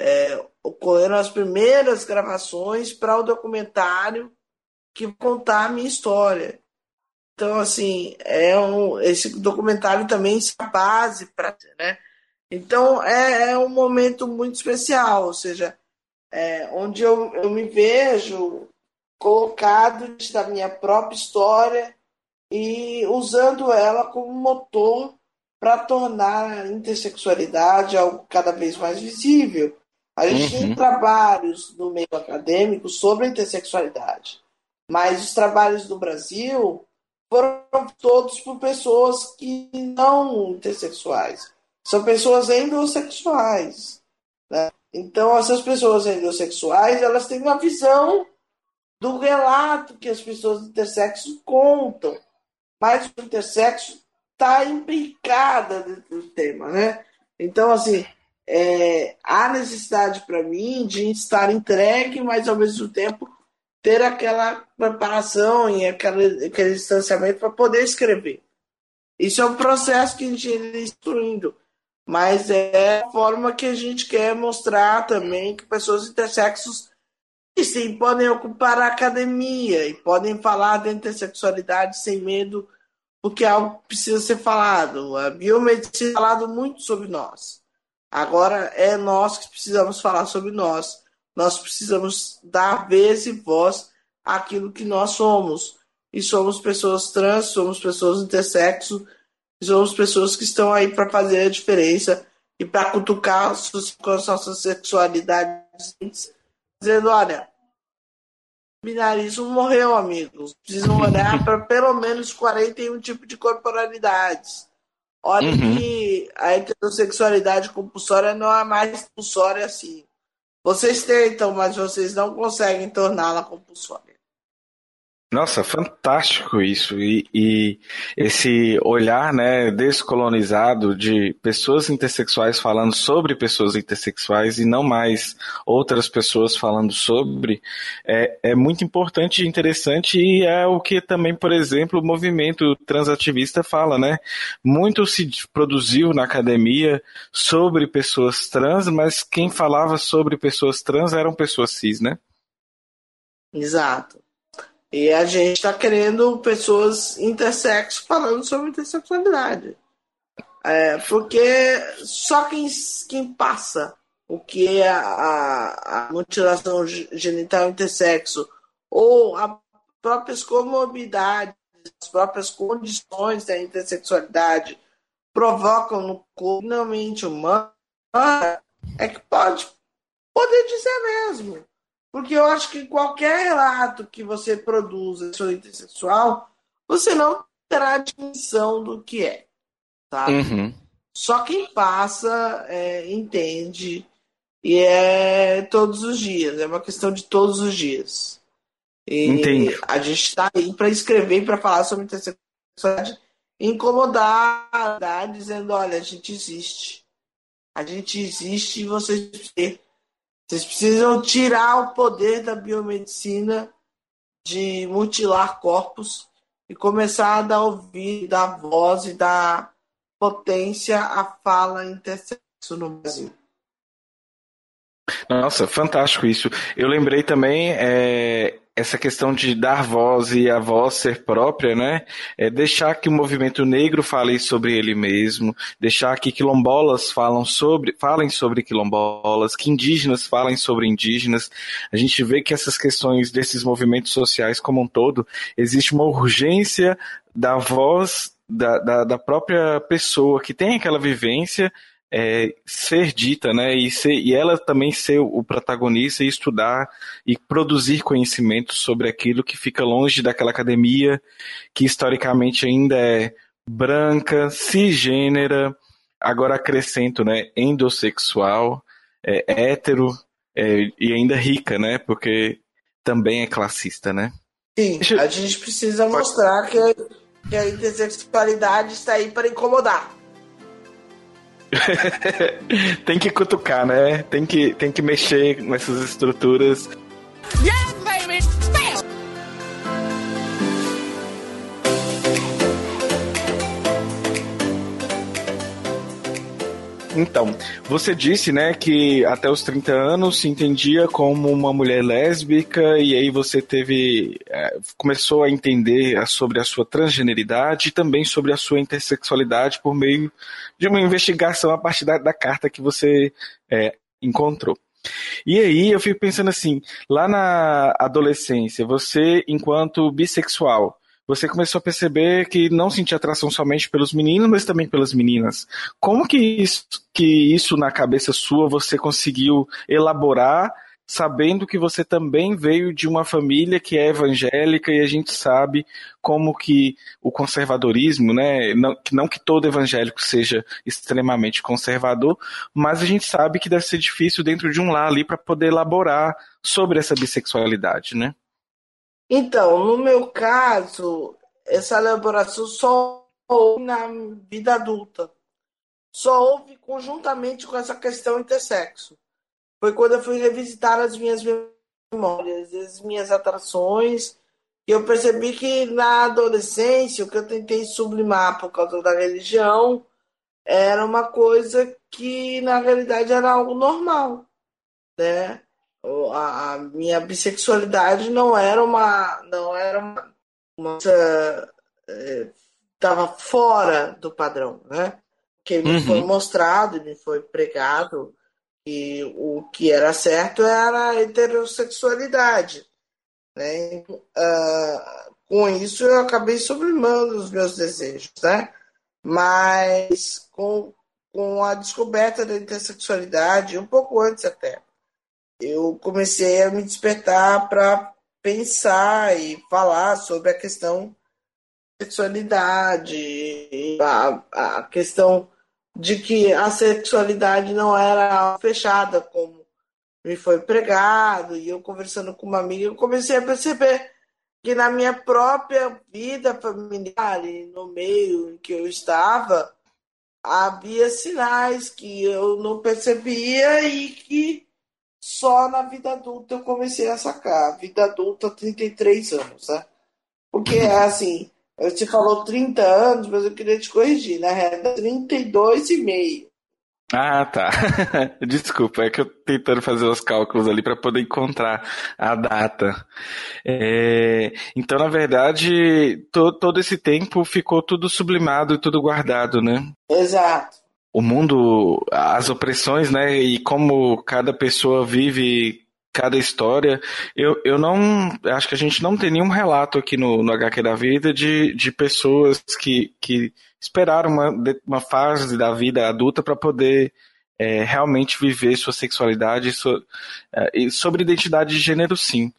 é, ocorreram as primeiras gravações para o documentário que contar a minha história. Então, assim, é um, esse documentário também é a base para, né? Então, é, é, um momento muito especial, ou seja, é, onde eu, eu me vejo colocado da minha própria história e usando ela como motor para tornar a intersexualidade algo cada vez mais visível. A gente uhum. tem trabalhos no meio acadêmico sobre a intersexualidade, mas os trabalhos do Brasil foram todos por pessoas que não intersexuais, são pessoas endossexuais. Então, essas pessoas endossexuais elas têm uma visão do relato que as pessoas intersexo contam, mas o intersexo está implicada dentro do tema, né? Então, assim, é, há necessidade para mim de estar entregue, mas ao mesmo tempo ter aquela preparação e aquele, aquele distanciamento para poder escrever. Isso é um processo que a gente está instruindo, mas é a forma que a gente quer mostrar também que pessoas intersexos sim podem ocupar a academia e podem falar da intersexualidade sem medo, porque é algo que precisa ser falado. A biomedicina falado muito sobre nós. Agora é nós que precisamos falar sobre nós. Nós precisamos dar vez e voz àquilo que nós somos. E somos pessoas trans, somos pessoas intersexo, somos pessoas que estão aí para fazer a diferença e para cutucar com as nossas sexualidades, dizendo: olha, o binarismo morreu, amigos. Precisam olhar para pelo menos 41 tipos de corporalidades. Olha uhum. que a heterossexualidade compulsória não é mais compulsória assim. Vocês tentam, mas vocês não conseguem torná-la compulsória. Nossa, fantástico isso. E, e, esse olhar né, descolonizado de pessoas intersexuais falando sobre pessoas intersexuais e não mais outras pessoas falando sobre, é, é muito importante e interessante e é o que também, por exemplo, o movimento transativista fala, né? Muito se produziu na academia sobre pessoas trans, mas quem falava sobre pessoas trans eram pessoas cis, né? Exato. E a gente está querendo pessoas intersexo falando sobre intersexualidade. É, porque só quem, quem passa o que é a, a mutilação genital intersexo ou as próprias comorbidades, as próprias condições da intersexualidade provocam no corpo, na mente humana, é que pode poder dizer mesmo. Porque eu acho que qualquer relato que você produza sobre intersexual, você não terá dimensão do que é. Tá? Uhum. Só quem passa é, entende. E é todos os dias, é uma questão de todos os dias. E Entendi. a gente está aí para escrever e para falar sobre intersexualidade, incomodar, dizendo: olha, a gente existe. A gente existe e vocês vocês precisam tirar o poder da biomedicina de mutilar corpos e começar a dar ouvido, dar voz e dar potência à fala intersexo no Brasil. Nossa, fantástico isso. Eu lembrei também é, essa questão de dar voz e a voz ser própria, né? É deixar que o movimento negro fale sobre ele mesmo, deixar que quilombolas falam sobre, falem sobre quilombolas, que indígenas falem sobre indígenas. A gente vê que essas questões desses movimentos sociais como um todo, existe uma urgência da voz da, da, da própria pessoa que tem aquela vivência é, ser dita, né? E, ser, e ela também ser o protagonista e estudar e produzir conhecimento sobre aquilo que fica longe daquela academia que historicamente ainda é branca, cisgênera, agora acrescento, né? Endossexual, é, hétero, é, e ainda rica, né? Porque também é classista, né? Sim, a gente precisa mostrar que, que a intersexualidade está aí para incomodar. tem que cutucar, né? Tem que, tem que mexer nessas estruturas. Yeah, Então, você disse, né, que até os 30 anos se entendia como uma mulher lésbica e aí você teve é, começou a entender sobre a sua transgeneridade e também sobre a sua intersexualidade por meio de uma investigação a partir da, da carta que você é, encontrou. E aí eu fico pensando assim, lá na adolescência, você enquanto bissexual, você começou a perceber que não sentia atração somente pelos meninos, mas também pelas meninas. Como que isso, que isso na cabeça sua você conseguiu elaborar, sabendo que você também veio de uma família que é evangélica e a gente sabe como que o conservadorismo, né, não, não que todo evangélico seja extremamente conservador, mas a gente sabe que deve ser difícil dentro de um lar ali para poder elaborar sobre essa bissexualidade, né? Então, no meu caso, essa elaboração só houve na vida adulta. Só houve conjuntamente com essa questão intersexo. Foi quando eu fui revisitar as minhas memórias, as minhas atrações, e eu percebi que na adolescência, o que eu tentei sublimar por causa da religião, era uma coisa que na realidade era algo normal, né? A, minha bissexualidade não era uma não era uma, uma estava é, fora do padrão, né? Que me uhum. foi mostrado, me foi pregado que o que era certo era a heterossexualidade, né? Uh, com isso eu acabei sublimando os meus desejos, né? Mas com, com a descoberta da intersexualidade, um pouco antes até, eu comecei a me despertar para pensar e falar sobre a questão da sexualidade, a, a questão de que a sexualidade não era fechada como me foi pregado, e eu conversando com uma amiga, eu comecei a perceber que na minha própria vida familiar e no meio em que eu estava, havia sinais que eu não percebia e que só na vida adulta eu comecei a sacar. Vida adulta, 33 anos, né? Porque, assim, você falou 30 anos, mas eu queria te corrigir, na realidade, 32 e meio. Ah, tá. Desculpa, é que eu tentando fazer os cálculos ali para poder encontrar a data. É, então, na verdade, to, todo esse tempo ficou tudo sublimado e tudo guardado, né? Exato o mundo, as opressões, né? E como cada pessoa vive cada história. Eu, eu não. Acho que a gente não tem nenhum relato aqui no, no HQ da vida de, de pessoas que, que esperaram uma, uma fase da vida adulta para poder é, realmente viver sua sexualidade sua, é, sobre identidade de gênero, sim.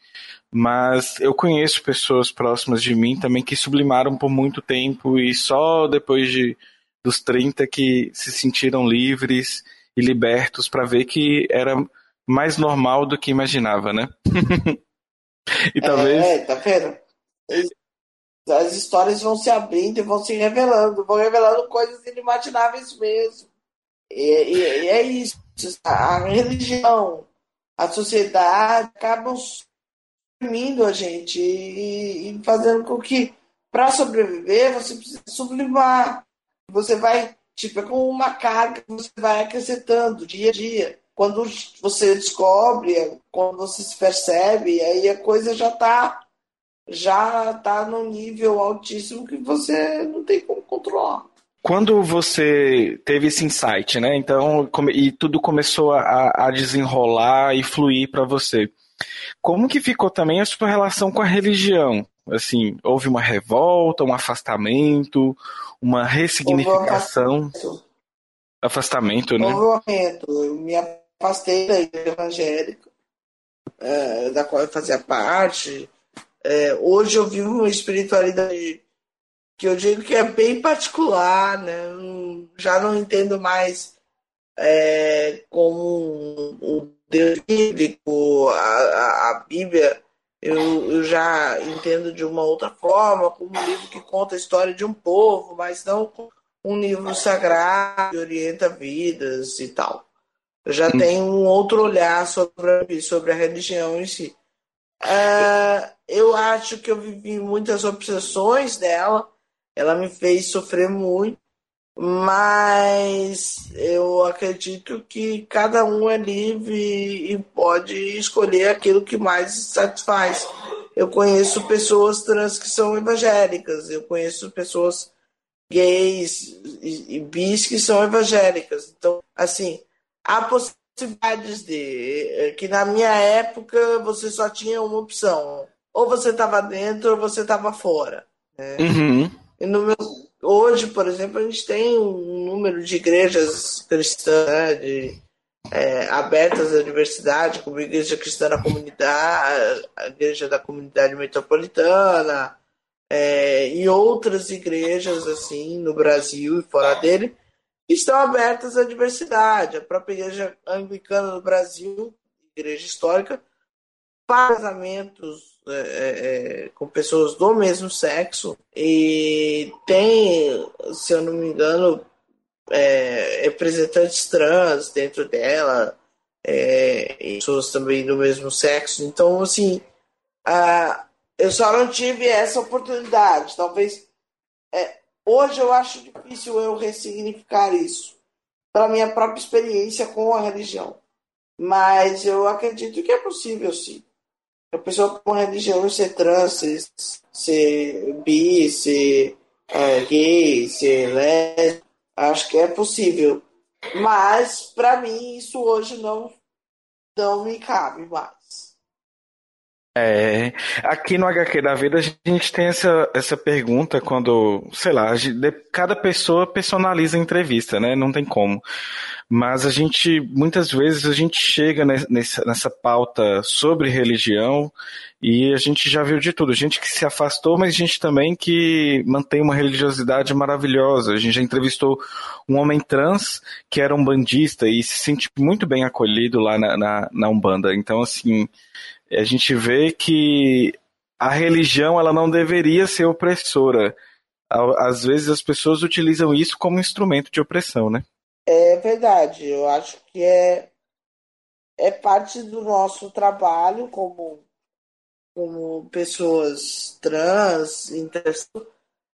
Mas eu conheço pessoas próximas de mim também que sublimaram por muito tempo e só depois de dos 30 que se sentiram livres e libertos para ver que era mais normal do que imaginava, né? e talvez. É, tá vendo? As histórias vão se abrindo e vão se revelando, vão revelando coisas inimagináveis mesmo. E, e, e é isso. A religião, a sociedade acabam suprimindo a gente e, e fazendo com que, para sobreviver, você precisa sublimar você vai, tipo, é como uma carga que você vai acrescentando dia a dia. Quando você descobre, quando você se percebe, aí a coisa já está já tá num nível altíssimo que você não tem como controlar. Quando você teve esse insight, né? Então, e tudo começou a, a desenrolar e fluir para você. Como que ficou também a sua relação com a religião? Assim, houve uma revolta, um afastamento, uma ressignificação. Afastamento, né? Eu me afastei da igreja evangélica, é, da qual eu fazia parte. É, hoje eu vivo uma espiritualidade que eu digo que é bem particular, né? já não entendo mais é, como um, um Deus bíblico, a, a, a Bíblia, eu, eu já entendo de uma outra forma, como um livro que conta a história de um povo, mas não um livro sagrado que orienta vidas e tal. Eu já hum. tenho um outro olhar sobre, sobre a religião em si. Uh, eu acho que eu vivi muitas obsessões dela, ela me fez sofrer muito, mas eu acredito que cada um é livre e pode escolher aquilo que mais satisfaz. Eu conheço pessoas trans que são evangélicas, eu conheço pessoas gays e, bis que são evangélicas. Então, assim, há possibilidades de eh, que na minha época você só tinha uma opção. Ou você estava dentro ou você estava fora. Né? Uhum. E no meu, hoje, por exemplo, a gente tem um número de igrejas cristãs né, de, é, abertas à diversidade, como a Igreja Cristã da Comunidade, a Igreja da Comunidade Metropolitana, é, e outras igrejas assim no Brasil e fora dele estão abertas à diversidade. A própria igreja anglicana no Brasil, igreja histórica, faz casamentos é, é, com pessoas do mesmo sexo e tem, se eu não me engano, é, representantes trans dentro dela, é, pessoas também do mesmo sexo. Então, assim, a, eu só não tive essa oportunidade. Talvez. É, hoje eu acho difícil eu ressignificar isso pela minha própria experiência com a religião. Mas eu acredito que é possível, sim. A pessoa com religião ser trans, ser, bi, ser é, gay, ser lésbico, acho que é possível. Mas, para mim, isso hoje não, não me cabe mais. É, aqui no HQ da vida a gente tem essa, essa pergunta quando, sei lá, gente, cada pessoa personaliza a entrevista, né? Não tem como. Mas a gente, muitas vezes, a gente chega nessa, nessa pauta sobre religião e a gente já viu de tudo. Gente que se afastou, mas gente também que mantém uma religiosidade maravilhosa. A gente já entrevistou um homem trans que era um bandista e se sente muito bem acolhido lá na, na, na Umbanda. Então, assim, a gente vê que a religião ela não deveria ser opressora. Às vezes as pessoas utilizam isso como instrumento de opressão, né? É verdade. Eu acho que é, é parte do nosso trabalho como, como pessoas trans,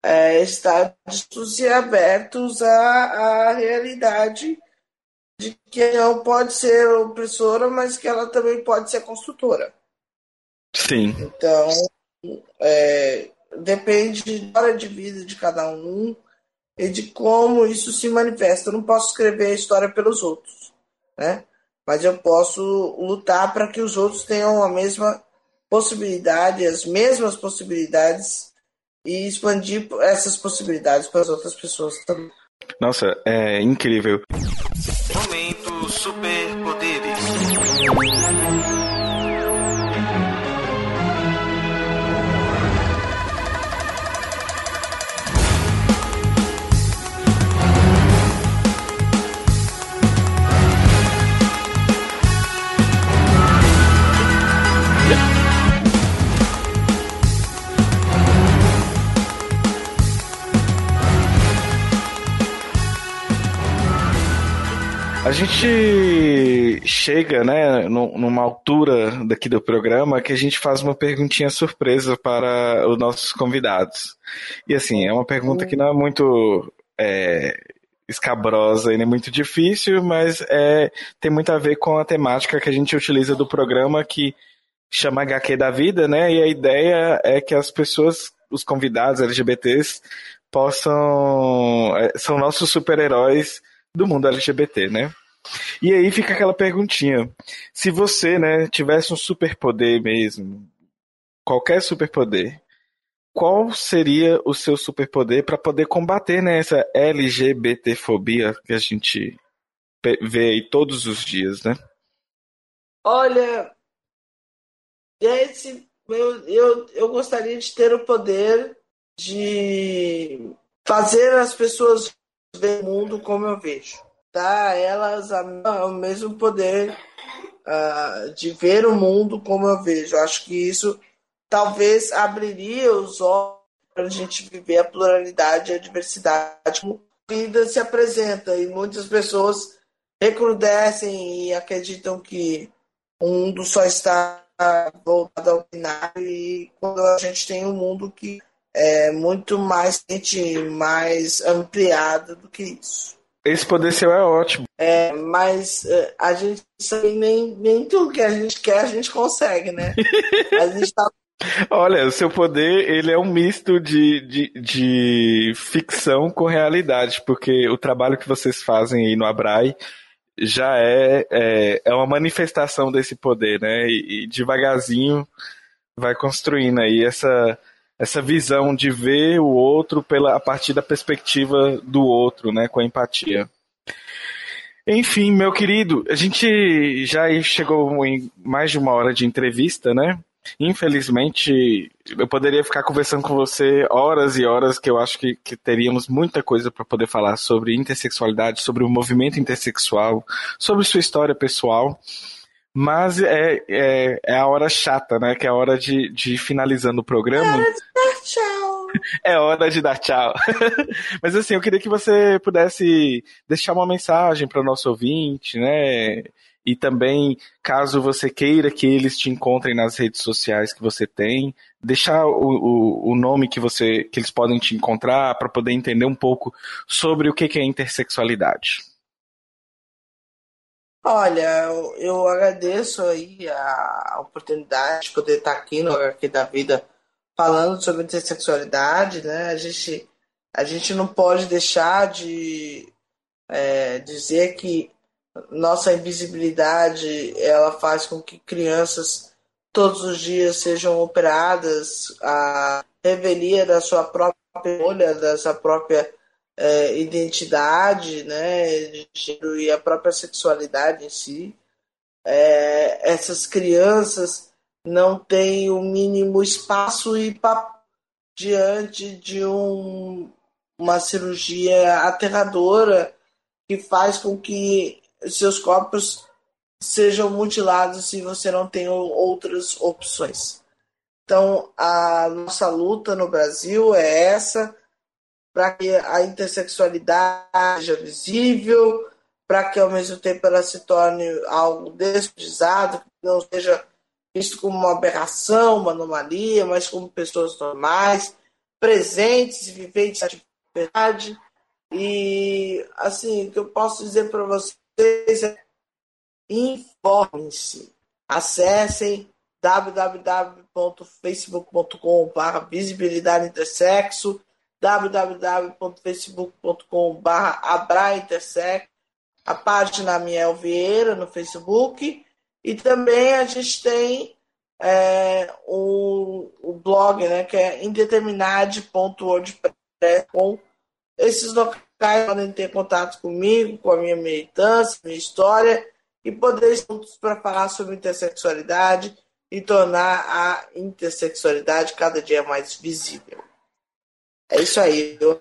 é, estar e abertos à, à realidade de que não pode ser opressora, mas que ela também pode ser construtora. Sim. Então, é, depende da hora de vida de cada um e de como isso se manifesta. Eu não posso escrever a história pelos outros, né? Mas eu posso lutar para que os outros tenham a mesma possibilidade, as mesmas possibilidades e expandir essas possibilidades para as outras pessoas também. Nossa, é incrível. Momento Superpoderes. A gente chega, né, numa altura daqui do programa que a gente faz uma perguntinha surpresa para os nossos convidados. E assim, é uma pergunta que não é muito é, escabrosa e nem muito difícil, mas é, tem muito a ver com a temática que a gente utiliza do programa que chama HQ da vida, né? E a ideia é que as pessoas, os convidados LGBTs, possam. É, são nossos super-heróis do mundo LGBT, né? E aí fica aquela perguntinha: se você, né, tivesse um superpoder mesmo, qualquer superpoder, qual seria o seu superpoder para poder combater né, essa LGBTfobia que a gente vê aí todos os dias, né? Olha, esse, eu, eu, eu gostaria de ter o poder de fazer as pessoas ver o mundo como eu vejo. Dar a elas a, o mesmo poder uh, de ver o mundo como eu vejo. Acho que isso talvez abriria os olhos para a gente viver a pluralidade e a diversidade como a vida se apresenta. E muitas pessoas recrudescem e acreditam que o mundo só está voltado ao binário e quando a gente tem um mundo que é muito mais mais ampliado do que isso. Esse poder seu é ótimo. É, mas é, a gente nem, nem tudo que a gente quer a gente consegue, né? a gente tá Olha, o seu poder, ele é um misto de, de, de, ficção com realidade, porque o trabalho que vocês fazem aí no Abrai já é, é, é uma manifestação desse poder, né? E, e, devagarzinho vai construindo aí essa, essa visão de ver o outro pela, a partir da perspectiva do outro, né? Com empatia. Enfim, meu querido, a gente já chegou em mais de uma hora de entrevista, né? Infelizmente, eu poderia ficar conversando com você horas e horas, que eu acho que, que teríamos muita coisa para poder falar sobre intersexualidade, sobre o movimento intersexual, sobre sua história pessoal. Mas é, é, é a hora chata, né? Que é a hora de, de finalizando o programa. É hora de dar tchau. É hora de dar tchau. Mas assim, eu queria que você pudesse deixar uma mensagem para o nosso ouvinte, né? E também, caso você queira que eles te encontrem nas redes sociais que você tem, deixar o, o, o nome que você que eles podem te encontrar para poder entender um pouco sobre o que, que é intersexualidade. Olha, eu, eu agradeço aí a oportunidade de poder estar aqui no HQ da Vida falando sobre intersexualidade, né? A gente, a gente não pode deixar de é, dizer que nossa invisibilidade ela faz com que crianças todos os dias sejam operadas a revelia da sua própria olha, da sua própria é, identidade, né, de gênero e a própria sexualidade em si. É, essas crianças não têm o mínimo espaço e papo diante de um, uma cirurgia aterradora que faz com que seus corpos sejam mutilados se você não tem outras opções. Então, a nossa luta no Brasil é essa, para que a intersexualidade seja visível, para que ao mesmo tempo ela se torne algo desprezado, que não seja visto como uma aberração, uma anomalia, mas como pessoas normais, presentes viventes de verdade. E assim, o que eu posso dizer para vocês informem-se. Acessem www.facebook.com.br visibilidade intersexo www.facebook.com.br abraintersexo a página Miel Vieira no Facebook e também a gente tem é, o, o blog né, que é indeterminade.wordpress com esses locais podem ter contato comigo, com a minha militância, minha história e poder juntos para falar sobre intersexualidade e tornar a intersexualidade cada dia mais visível. É isso aí. Eu...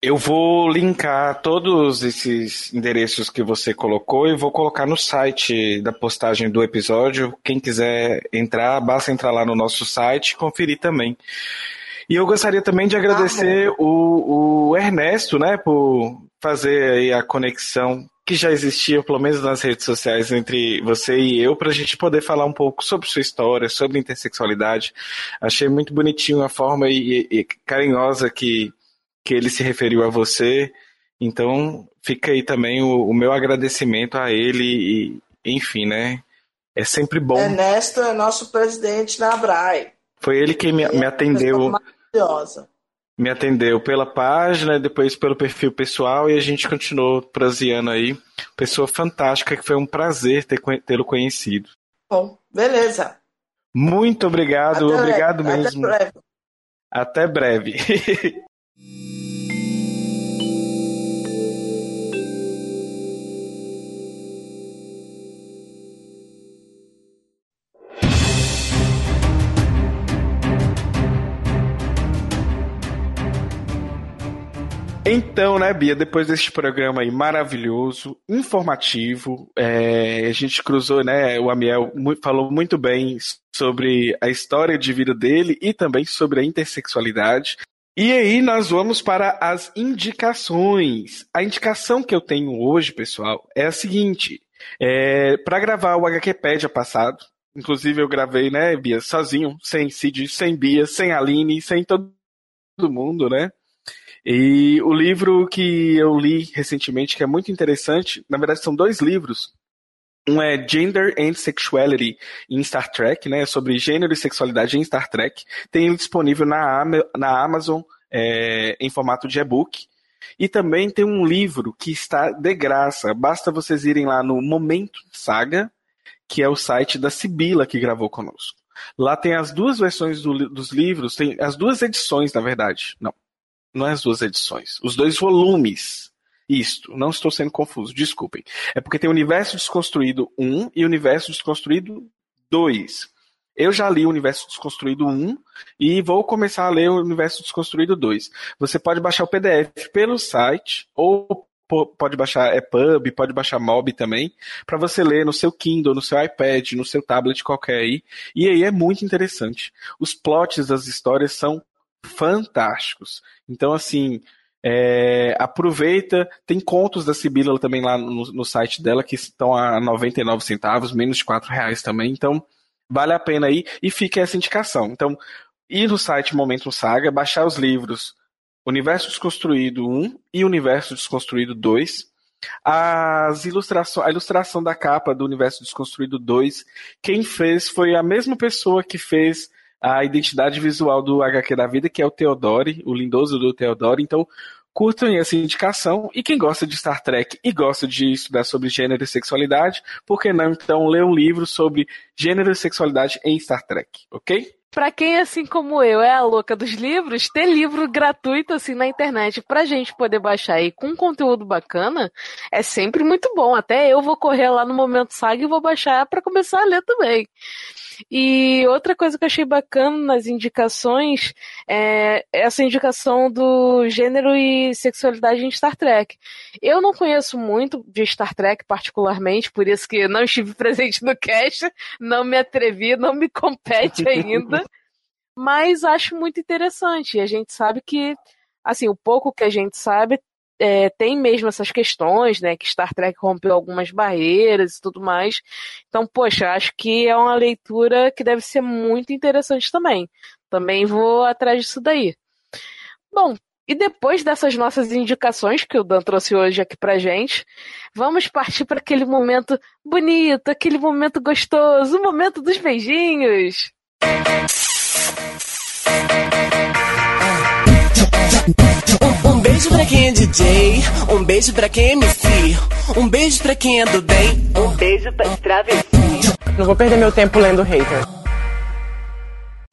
eu vou linkar todos esses endereços que você colocou e vou colocar no site da postagem do episódio. Quem quiser entrar, basta entrar lá no nosso site e conferir também. E eu gostaria também de agradecer ah, o, o Ernesto, né, por fazer aí a conexão que já existia, pelo menos nas redes sociais, entre você e eu, para a gente poder falar um pouco sobre sua história, sobre intersexualidade. Achei muito bonitinho a forma e, e carinhosa que, que ele se referiu a você. Então, fica aí também o, o meu agradecimento a ele e, enfim, né? É sempre bom. Ernesto é nosso presidente na ABRAE. Foi ele que me, me atendeu. Maravilhosa. Me atendeu pela página, depois pelo perfil pessoal e a gente continuou proseando aí. Pessoa fantástica, que foi um prazer ter, tê-lo conhecido. Bom, beleza. Muito obrigado, até obrigado breve. mesmo. Até breve. Até breve. Então, né, Bia, depois deste programa aí maravilhoso, informativo, é, a gente cruzou, né, o Amiel falou muito bem sobre a história de vida dele e também sobre a intersexualidade. E aí nós vamos para as indicações. A indicação que eu tenho hoje, pessoal, é a seguinte. É, para gravar o HQpedia passado, inclusive eu gravei, né, Bia, sozinho, sem Cid, sem Bia, sem Aline, sem todo mundo, né? E o livro que eu li recentemente, que é muito interessante, na verdade são dois livros. Um é Gender and Sexuality em Star Trek, né? Sobre gênero e sexualidade em Star Trek. Tem ele disponível na, na Amazon é, em formato de e-book. E também tem um livro que está de graça. Basta vocês irem lá no Momento Saga, que é o site da Sibila que gravou conosco. Lá tem as duas versões do, dos livros, tem as duas edições, na verdade. Não, não é as duas edições. Os dois volumes. Isto, não estou sendo confuso, desculpem. É porque tem o Universo Desconstruído 1 e o Universo Desconstruído 2. Eu já li o Universo Desconstruído 1 e vou começar a ler o Universo Desconstruído 2. Você pode baixar o PDF pelo site ou pode baixar EPUB, pode baixar MOB também, para você ler no seu Kindle, no seu iPad, no seu tablet qualquer aí. E aí é muito interessante. Os plots das histórias são fantásticos. Então, assim, é, aproveita, tem contos da Sibila também lá no, no, site dela que estão a 99 centavos, menos de 4 reais também, então vale a pena aí e fica essa indicação. Então, ir no site Momento Saga, baixar os livros Universo Desconstruído 1 e Universo Desconstruído 2. As ilustrações, a ilustração da capa do Universo Desconstruído 2, quem fez foi a mesma pessoa que fez a identidade visual do HQ da vida, que é o Theodore, o lindoso do Theodore. Então, curtam essa indicação. E quem gosta de Star Trek e gosta de estudar sobre gênero e sexualidade, por que não então ler um livro sobre gênero e sexualidade em Star Trek, ok? Pra quem, assim como eu, é a louca dos livros, ter livro gratuito assim na internet pra gente poder baixar aí com conteúdo bacana é sempre muito bom. Até eu vou correr lá no Momento Saga e vou baixar para começar a ler também. E outra coisa que eu achei bacana nas indicações é essa indicação do gênero e sexualidade em Star Trek. Eu não conheço muito de Star Trek particularmente, por isso que não estive presente no cast, não me atrevi, não me compete ainda. Mas acho muito interessante. E a gente sabe que, assim, o pouco que a gente sabe é, tem mesmo essas questões, né? Que Star Trek rompeu algumas barreiras e tudo mais. Então, poxa, acho que é uma leitura que deve ser muito interessante também. Também vou atrás disso daí. Bom, e depois dessas nossas indicações que o Dan trouxe hoje aqui pra gente, vamos partir para aquele momento bonito, aquele momento gostoso, o momento dos beijinhos. Um beijo pra quem é DJ, um beijo pra quem é MC, um beijo pra quem é do bem, um beijo pra travesti. Não vou perder meu tempo lendo hater.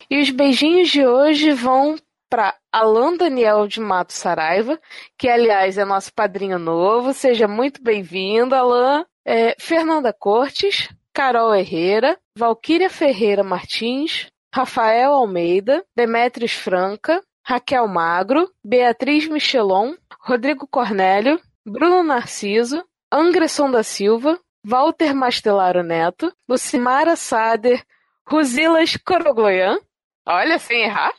E os beijinhos de hoje vão para Alan Daniel de Mato Saraiva, que aliás é nosso padrinho novo. Seja muito bem-vindo, Alan. É, Fernanda Cortes, Carol Herrera, Valquíria Ferreira Martins, Rafael Almeida, Demetrios Franca, Raquel Magro, Beatriz Michelon, Rodrigo Cornélio, Bruno Narciso, Angresson da Silva, Walter Mastelaro Neto, Lucimara Sader, Rusilas Corogloian, olha, sem errar.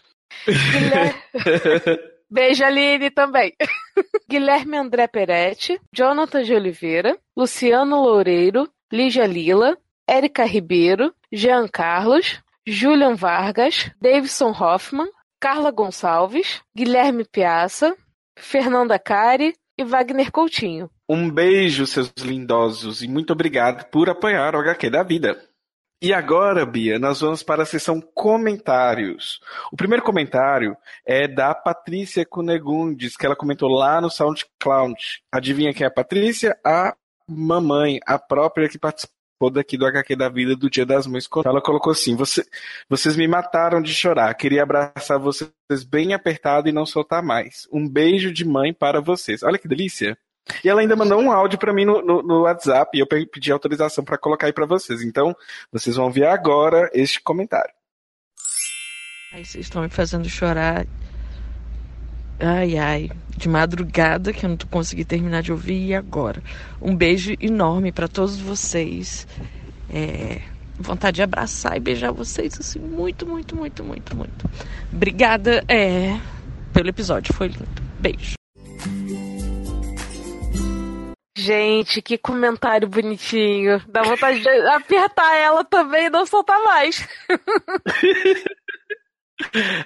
Guilherme... Beijo, Aline, também. Guilherme André Peretti, Jonathan de Oliveira, Luciano Loureiro, Lígia Lila, Érica Ribeiro, Jean Carlos, Julian Vargas, Davidson Hoffman, Carla Gonçalves, Guilherme Piaça, Fernanda Cari e Wagner Coutinho. Um beijo, seus lindosos, e muito obrigado por apoiar o HQ da vida. E agora, Bia, nós vamos para a seção comentários. O primeiro comentário é da Patrícia Cunegundes, que ela comentou lá no SoundCloud. Adivinha quem é a Patrícia? A mamãe, a própria que participou daqui do HQ da vida do Dia das Mães. Ela colocou assim: Você, vocês me mataram de chorar. Queria abraçar vocês bem apertado e não soltar mais. Um beijo de mãe para vocês. Olha que delícia. E ela ainda mandou um áudio para mim no, no, no, WhatsApp e eu pedi autorização para colocar aí para vocês. Então, vocês vão ver agora este comentário. Vocês estão me fazendo chorar. Ai, ai. De madrugada, que eu não consegui terminar de ouvir, e agora? Um beijo enorme para todos vocês. É, vontade de abraçar e beijar vocês, assim, muito, muito, muito, muito, muito. Obrigada é, pelo episódio, foi lindo. Beijo. Gente, que comentário bonitinho. Dá vontade de apertar ela também e não soltar mais.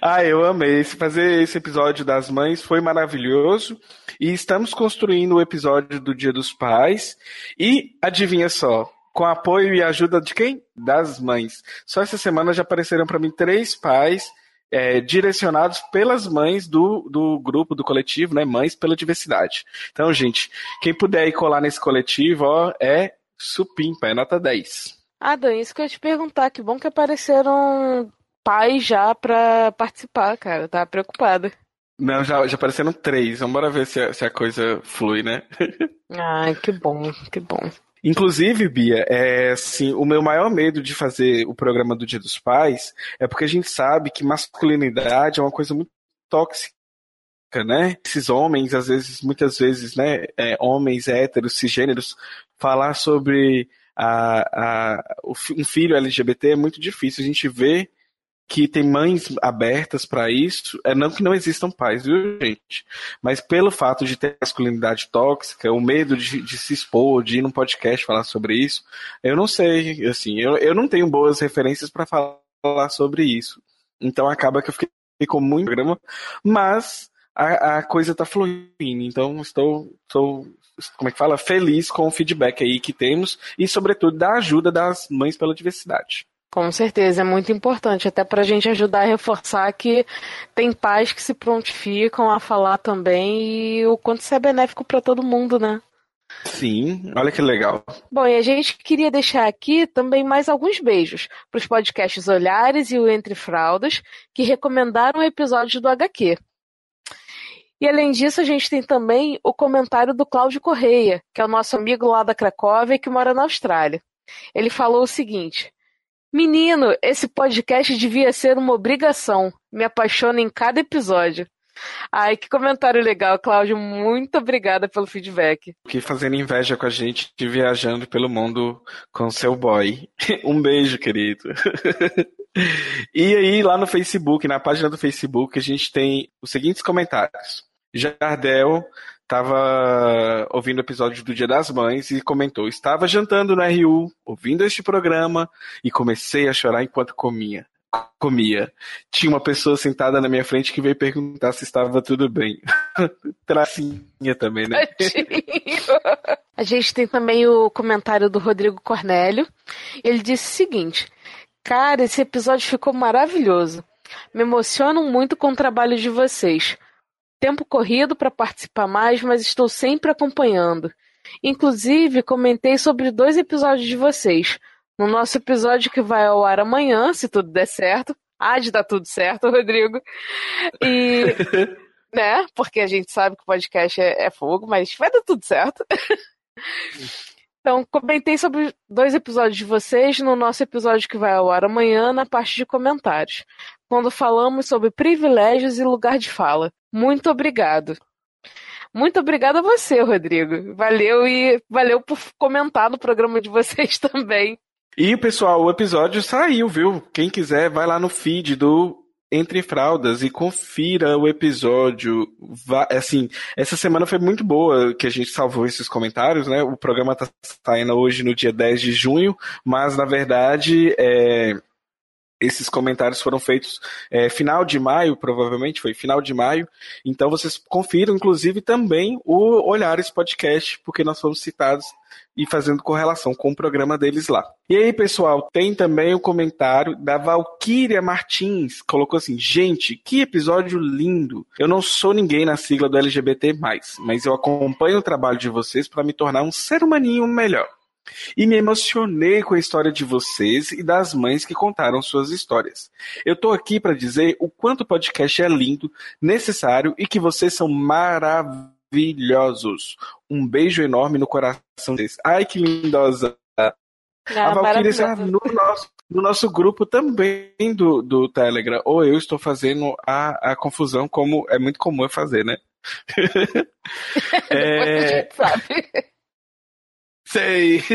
ah, eu amei. Fazer esse episódio das mães foi maravilhoso. E estamos construindo o episódio do Dia dos Pais. E adivinha só, com apoio e ajuda de quem? Das mães. Só essa semana já apareceram para mim três pais é, direcionados pelas mães do, do grupo, do coletivo, né? Mães pela Diversidade. Então, gente, quem puder ir colar nesse coletivo, ó, é supimpa, é nota 10. Ah, Dan, isso que eu ia te perguntar. Que bom que apareceram pais já pra participar, cara. Tava preocupada. Não, já, já apareceram três. Vamos bora ver se a, se a coisa flui, né? ah, que bom, que bom. Inclusive, Bia, é assim, o meu maior medo de fazer o programa do Dia dos Pais é porque a gente sabe que masculinidade é uma coisa muito tóxica. Né? Esses homens, às vezes, muitas vezes, né, é, homens héteros, cisgêneros, falar sobre a, a, um filho LGBT é muito difícil. A gente vê que tem mães abertas para isso, é não que não existam pais, viu, gente? Mas pelo fato de ter masculinidade tóxica, o medo de, de, se expor, de ir num podcast falar sobre isso, eu não sei, assim, eu, eu não tenho boas referências para falar sobre isso. Então acaba que eu fiquei com muito programa, mas a, a coisa tá fluindo, então estou, estou, como é que fala? Feliz com o feedback aí que temos e, sobretudo, da ajuda das mães pela diversidade. Com certeza, é muito importante, até para a gente ajudar a reforçar que tem pais que se prontificam a falar também e o quanto isso é benéfico para todo mundo, né? Sim, olha que legal. Bom, e a gente queria deixar aqui também mais alguns beijos para os podcasts Olhares e o Entre Fraldas, que recomendaram o episódio do HQ. E além disso, a gente tem também o comentário do Cláudio Correia, que é o nosso amigo lá da Cracóvia e que mora na Austrália. Ele falou o seguinte: Menino, esse podcast devia ser uma obrigação. Me apaixona em cada episódio. Ai, que comentário legal, Cláudio. Muito obrigada pelo feedback. Que fazendo inveja com a gente de viajando pelo mundo com seu boy. Um beijo, querido. e aí, lá no Facebook, na página do Facebook, a gente tem os seguintes comentários. Jardel estava ouvindo o episódio do Dia das Mães e comentou: Estava jantando no RU, ouvindo este programa e comecei a chorar enquanto comia. Comia. Tinha uma pessoa sentada na minha frente que veio perguntar se estava tudo bem. Tracinha também, né? a gente tem também o comentário do Rodrigo Cornélio. Ele disse o seguinte: Cara, esse episódio ficou maravilhoso. Me emocionam muito com o trabalho de vocês tempo corrido para participar mais, mas estou sempre acompanhando. Inclusive, comentei sobre dois episódios de vocês. No nosso episódio que vai ao ar amanhã, se tudo der certo. Há de dar tudo certo, Rodrigo. E. né? Porque a gente sabe que o podcast é, é fogo, mas vai dar tudo certo. Então, comentei sobre dois episódios de vocês no nosso episódio que vai ao ar amanhã, na parte de comentários, quando falamos sobre privilégios e lugar de fala. Muito obrigado. Muito obrigada a você, Rodrigo. Valeu e valeu por comentar no programa de vocês também. E, pessoal, o episódio saiu, viu? Quem quiser, vai lá no feed do Entre Fraldas e confira o episódio. Assim, essa semana foi muito boa que a gente salvou esses comentários, né? O programa tá saindo hoje no dia 10 de junho, mas na verdade é esses comentários foram feitos é, final de maio, provavelmente foi final de maio. Então vocês confiram, inclusive, também o Olhares Podcast, porque nós fomos citados e fazendo correlação com o programa deles lá. E aí, pessoal, tem também o comentário da Valkyria Martins. Colocou assim: gente, que episódio lindo. Eu não sou ninguém na sigla do LGBT, mas eu acompanho o trabalho de vocês para me tornar um ser humaninho melhor. E me emocionei com a história de vocês e das mães que contaram suas histórias. Eu tô aqui para dizer o quanto o podcast é lindo, necessário e que vocês são maravilhosos. Um beijo enorme no coração deles. Ai, que lindosa! Ah, a Valkyrie está no nosso no nosso grupo também do, do Telegram. Ou eu estou fazendo a, a confusão, como é muito comum eu fazer, né? é... sabe. Sei.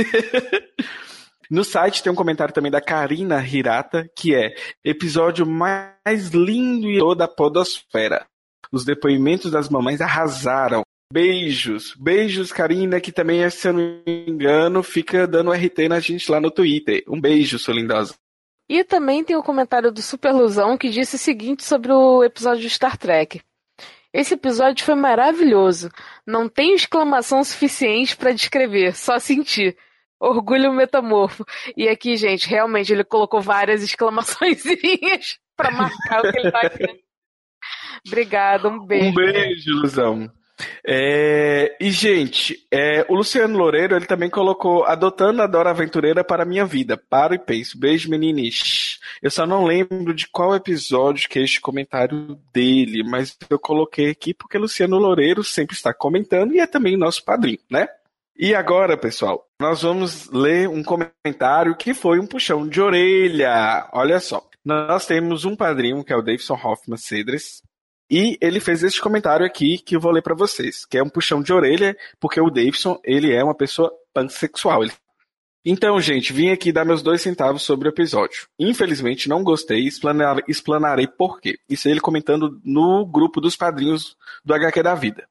No site tem um comentário também da Karina Hirata, que é episódio mais lindo da podosfera. Os depoimentos das mamães arrasaram. Beijos, beijos, Karina, que também, se eu não me engano, fica dando RT na gente lá no Twitter. Um beijo, sua lindosa. E também tem o um comentário do Superlusão que disse o seguinte sobre o episódio de Star Trek. Esse episódio foi maravilhoso. Não tem exclamação suficiente para descrever, só sentir. Orgulho metamorfo. E aqui, gente, realmente ele colocou várias exclamações para marcar o que ele tá querendo. Obrigada, um beijo. Um beijo, Luzão. É, e, gente, é, o Luciano Loureiro ele também colocou adotando a Dora Aventureira para a minha vida. Paro e penso. Beijo, meninis. Eu só não lembro de qual episódio que é este comentário dele, mas eu coloquei aqui porque Luciano Loureiro sempre está comentando e é também nosso padrinho, né? E agora, pessoal, nós vamos ler um comentário que foi um puxão de orelha. Olha só. Nós temos um padrinho, que é o Davidson Hoffman Cedres, e ele fez esse comentário aqui que eu vou ler para vocês, que é um puxão de orelha, porque o Davidson, ele é uma pessoa pansexual. Ele... Então, gente, vim aqui dar meus dois centavos sobre o episódio. Infelizmente, não gostei e explanar, explanarei por quê. Isso ele comentando no grupo dos padrinhos do HQ da Vida.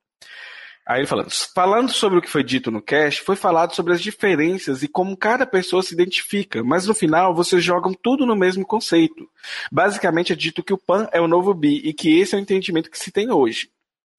Aí ele falando, falando sobre o que foi dito no cast, foi falado sobre as diferenças e como cada pessoa se identifica, mas no final vocês jogam tudo no mesmo conceito. Basicamente é dito que o pan é o novo bi e que esse é o entendimento que se tem hoje.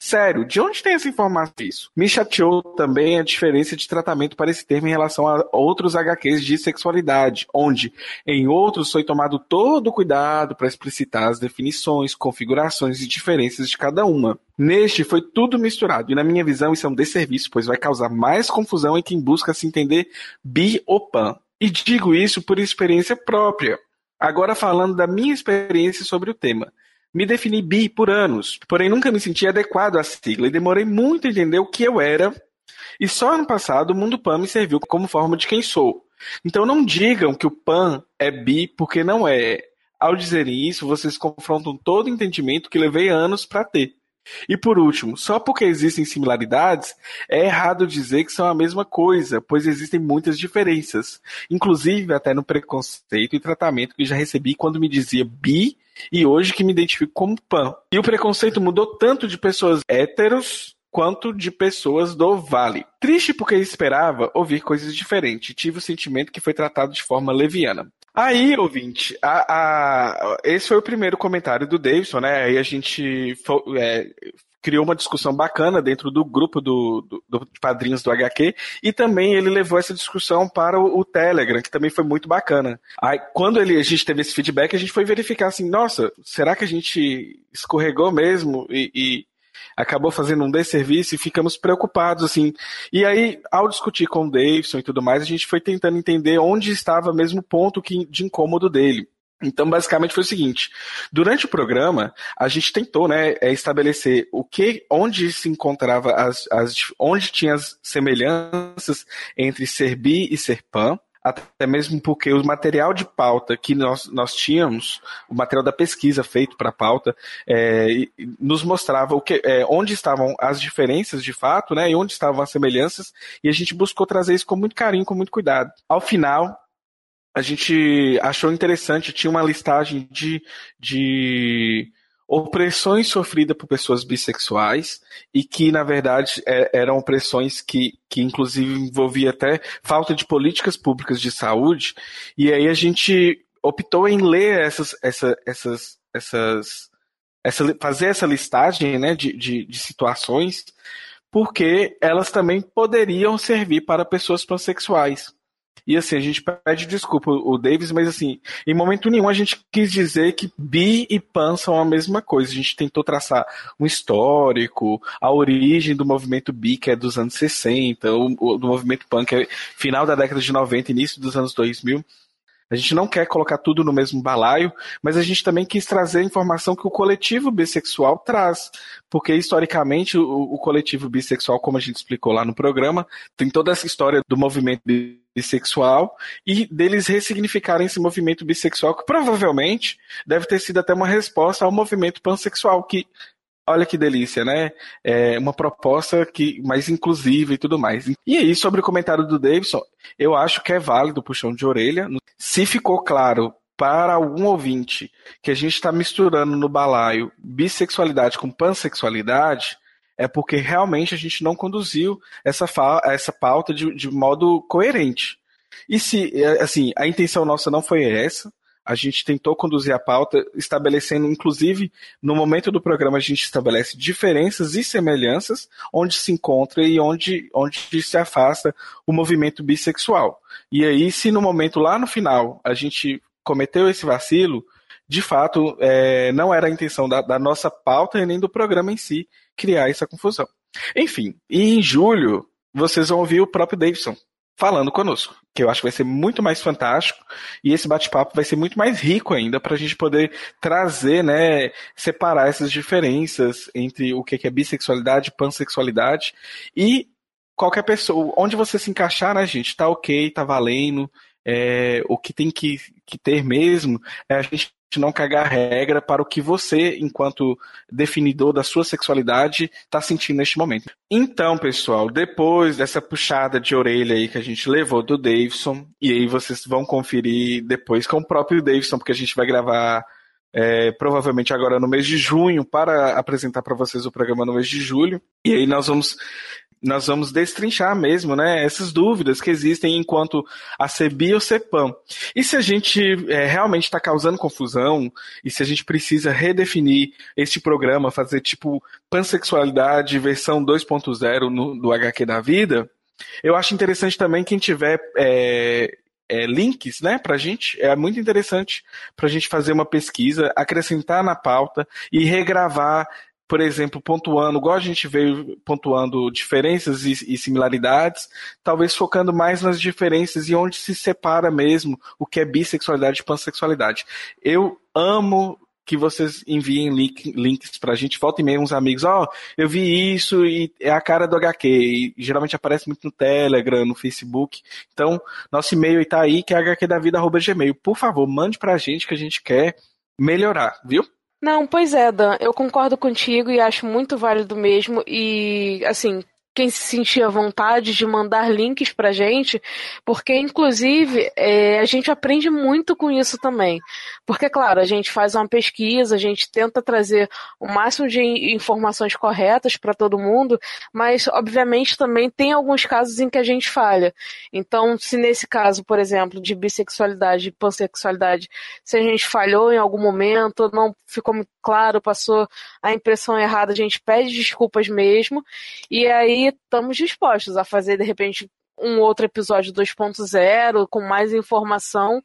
Sério, de onde tem essa informação isso? Me chateou também a diferença de tratamento para esse termo em relação a outros HQs de sexualidade, onde em outros foi tomado todo o cuidado para explicitar as definições, configurações e diferenças de cada uma. Neste foi tudo misturado, e na minha visão isso é um desserviço, pois vai causar mais confusão em quem busca se entender bi ou pan. E digo isso por experiência própria. Agora falando da minha experiência sobre o tema. Me defini bi por anos, porém nunca me senti adequado à sigla e demorei muito a entender o que eu era. E só ano passado o mundo PAN me serviu como forma de quem sou. Então não digam que o PAN é bi porque não é. Ao dizerem isso, vocês confrontam todo o entendimento que levei anos para ter. E por último, só porque existem similaridades, é errado dizer que são a mesma coisa, pois existem muitas diferenças, inclusive até no preconceito e tratamento que já recebi quando me dizia bi e hoje que me identifico como pan. E o preconceito mudou tanto de pessoas héteros quanto de pessoas do Vale. Triste porque esperava ouvir coisas diferentes. Tive o sentimento que foi tratado de forma leviana. Aí, ouvinte, a, a, esse foi o primeiro comentário do Davidson, né? Aí a gente é, criou uma discussão bacana dentro do grupo do, do, do, padrinhos do HQ e também ele levou essa discussão para o, o, Telegram, que também foi muito bacana. Aí, quando ele, a gente teve esse feedback, a gente foi verificar assim, nossa, será que a gente escorregou mesmo e, e acabou fazendo um desserviço e ficamos preocupados, assim. E aí, ao discutir com o Davidson e tudo mais, a gente foi tentando entender onde estava mesmo o ponto que, de incômodo dele. Então, basicamente foi o seguinte: durante o programa, a gente tentou, né, é, estabelecer o que, onde se encontrava as, as onde tinha as semelhanças entre ser bi e ser pan, até mesmo porque o material de pauta que nós, nós tínhamos, o material da pesquisa feito para a pauta, é, nos mostrava o que, é, onde estavam as diferenças de fato, né, e onde estavam as semelhanças, e a gente buscou trazer isso com muito carinho, com muito cuidado. Ao final, a gente achou interessante, tinha uma listagem de, de opressões sofridas por pessoas bissexuais e que, na verdade, é, eram opressões que, que, inclusive, envolvia até falta de políticas públicas de saúde. E aí a gente optou em ler essas, essa, essas, essas, essa, fazer essa listagem né, de, de, de situações, porque elas também poderiam servir para pessoas pansexuais. E assim, a gente pede desculpa o Davis, mas assim, em momento nenhum a gente quis dizer que bi e pan são a mesma coisa. A gente tentou traçar um histórico, a origem do movimento bi, que é dos anos 60, o, o do movimento pan, que é final da década de 90, início dos anos 2000. A gente não quer colocar tudo no mesmo balaio, mas a gente também quis trazer a informação que o coletivo bissexual traz. Porque, historicamente, o, o coletivo bissexual, como a gente explicou lá no programa, tem toda essa história do movimento bissexual e deles ressignificarem esse movimento bissexual, que provavelmente deve ter sido até uma resposta ao movimento pansexual, que olha que delícia, né? É uma proposta que mais inclusiva e tudo mais. E aí, sobre o comentário do Davidson, eu acho que é válido o puxão de orelha. Se ficou claro para algum ouvinte que a gente está misturando no balaio bissexualidade com pansexualidade, é porque realmente a gente não conduziu essa, essa pauta de, de modo coerente. E se, é, assim, a intenção nossa não foi essa, a gente tentou conduzir a pauta, estabelecendo, inclusive, no momento do programa, a gente estabelece diferenças e semelhanças onde se encontra e onde, onde se afasta o movimento bissexual. E aí, se no momento lá no final a gente cometeu esse vacilo, de fato, é, não era a intenção da, da nossa pauta e nem do programa em si criar essa confusão. Enfim, e em julho, vocês vão ouvir o próprio Davidson falando conosco, que eu acho que vai ser muito mais fantástico e esse bate-papo vai ser muito mais rico ainda para a gente poder trazer, né, separar essas diferenças entre o que é bissexualidade, pansexualidade e qualquer pessoa, onde você se encaixar, né, gente, tá ok, tá valendo, é, o que tem que, que ter mesmo é a gente não cagar regra para o que você, enquanto definidor da sua sexualidade, está sentindo neste momento. Então, pessoal, depois dessa puxada de orelha aí que a gente levou do Davidson, e aí vocês vão conferir depois com o próprio Davidson, porque a gente vai gravar é, provavelmente agora no mês de junho, para apresentar para vocês o programa no mês de julho. E aí nós vamos nós vamos destrinchar mesmo, né, essas dúvidas que existem enquanto a CEBI ou CEPAM. E se a gente é, realmente está causando confusão, e se a gente precisa redefinir este programa, fazer tipo pansexualidade versão 2.0 do HQ da vida, eu acho interessante também quem tiver é, é, links, né, pra gente, é muito interessante pra gente fazer uma pesquisa, acrescentar na pauta e regravar por exemplo, pontuando, igual a gente veio pontuando diferenças e, e, similaridades, talvez focando mais nas diferenças e onde se separa mesmo o que é bissexualidade e pansexualidade. Eu amo que vocês enviem link, links pra gente, volta e meia uns amigos, ó, oh, eu vi isso e é a cara do HQ, e geralmente aparece muito no Telegram, no Facebook, então, nosso e-mail tá aí, que é hqdavida.gmail. Por favor, mande pra gente que a gente quer melhorar, viu? Não, pois é, Dan, eu concordo contigo e acho muito válido mesmo. E, assim, quem se sentir à vontade de mandar links pra gente, porque inclusive é, a gente aprende muito com isso também. Porque, claro, a gente faz uma pesquisa, a gente tenta trazer o máximo de informações corretas para todo mundo, mas obviamente também tem alguns casos em que a gente falha. Então, se nesse caso, por exemplo, de bissexualidade e pansexualidade, se a gente falhou em algum momento, não ficou muito claro, passou a impressão errada, a gente pede desculpas mesmo. E aí estamos dispostos a fazer, de repente, um outro episódio 2.0 com mais informação.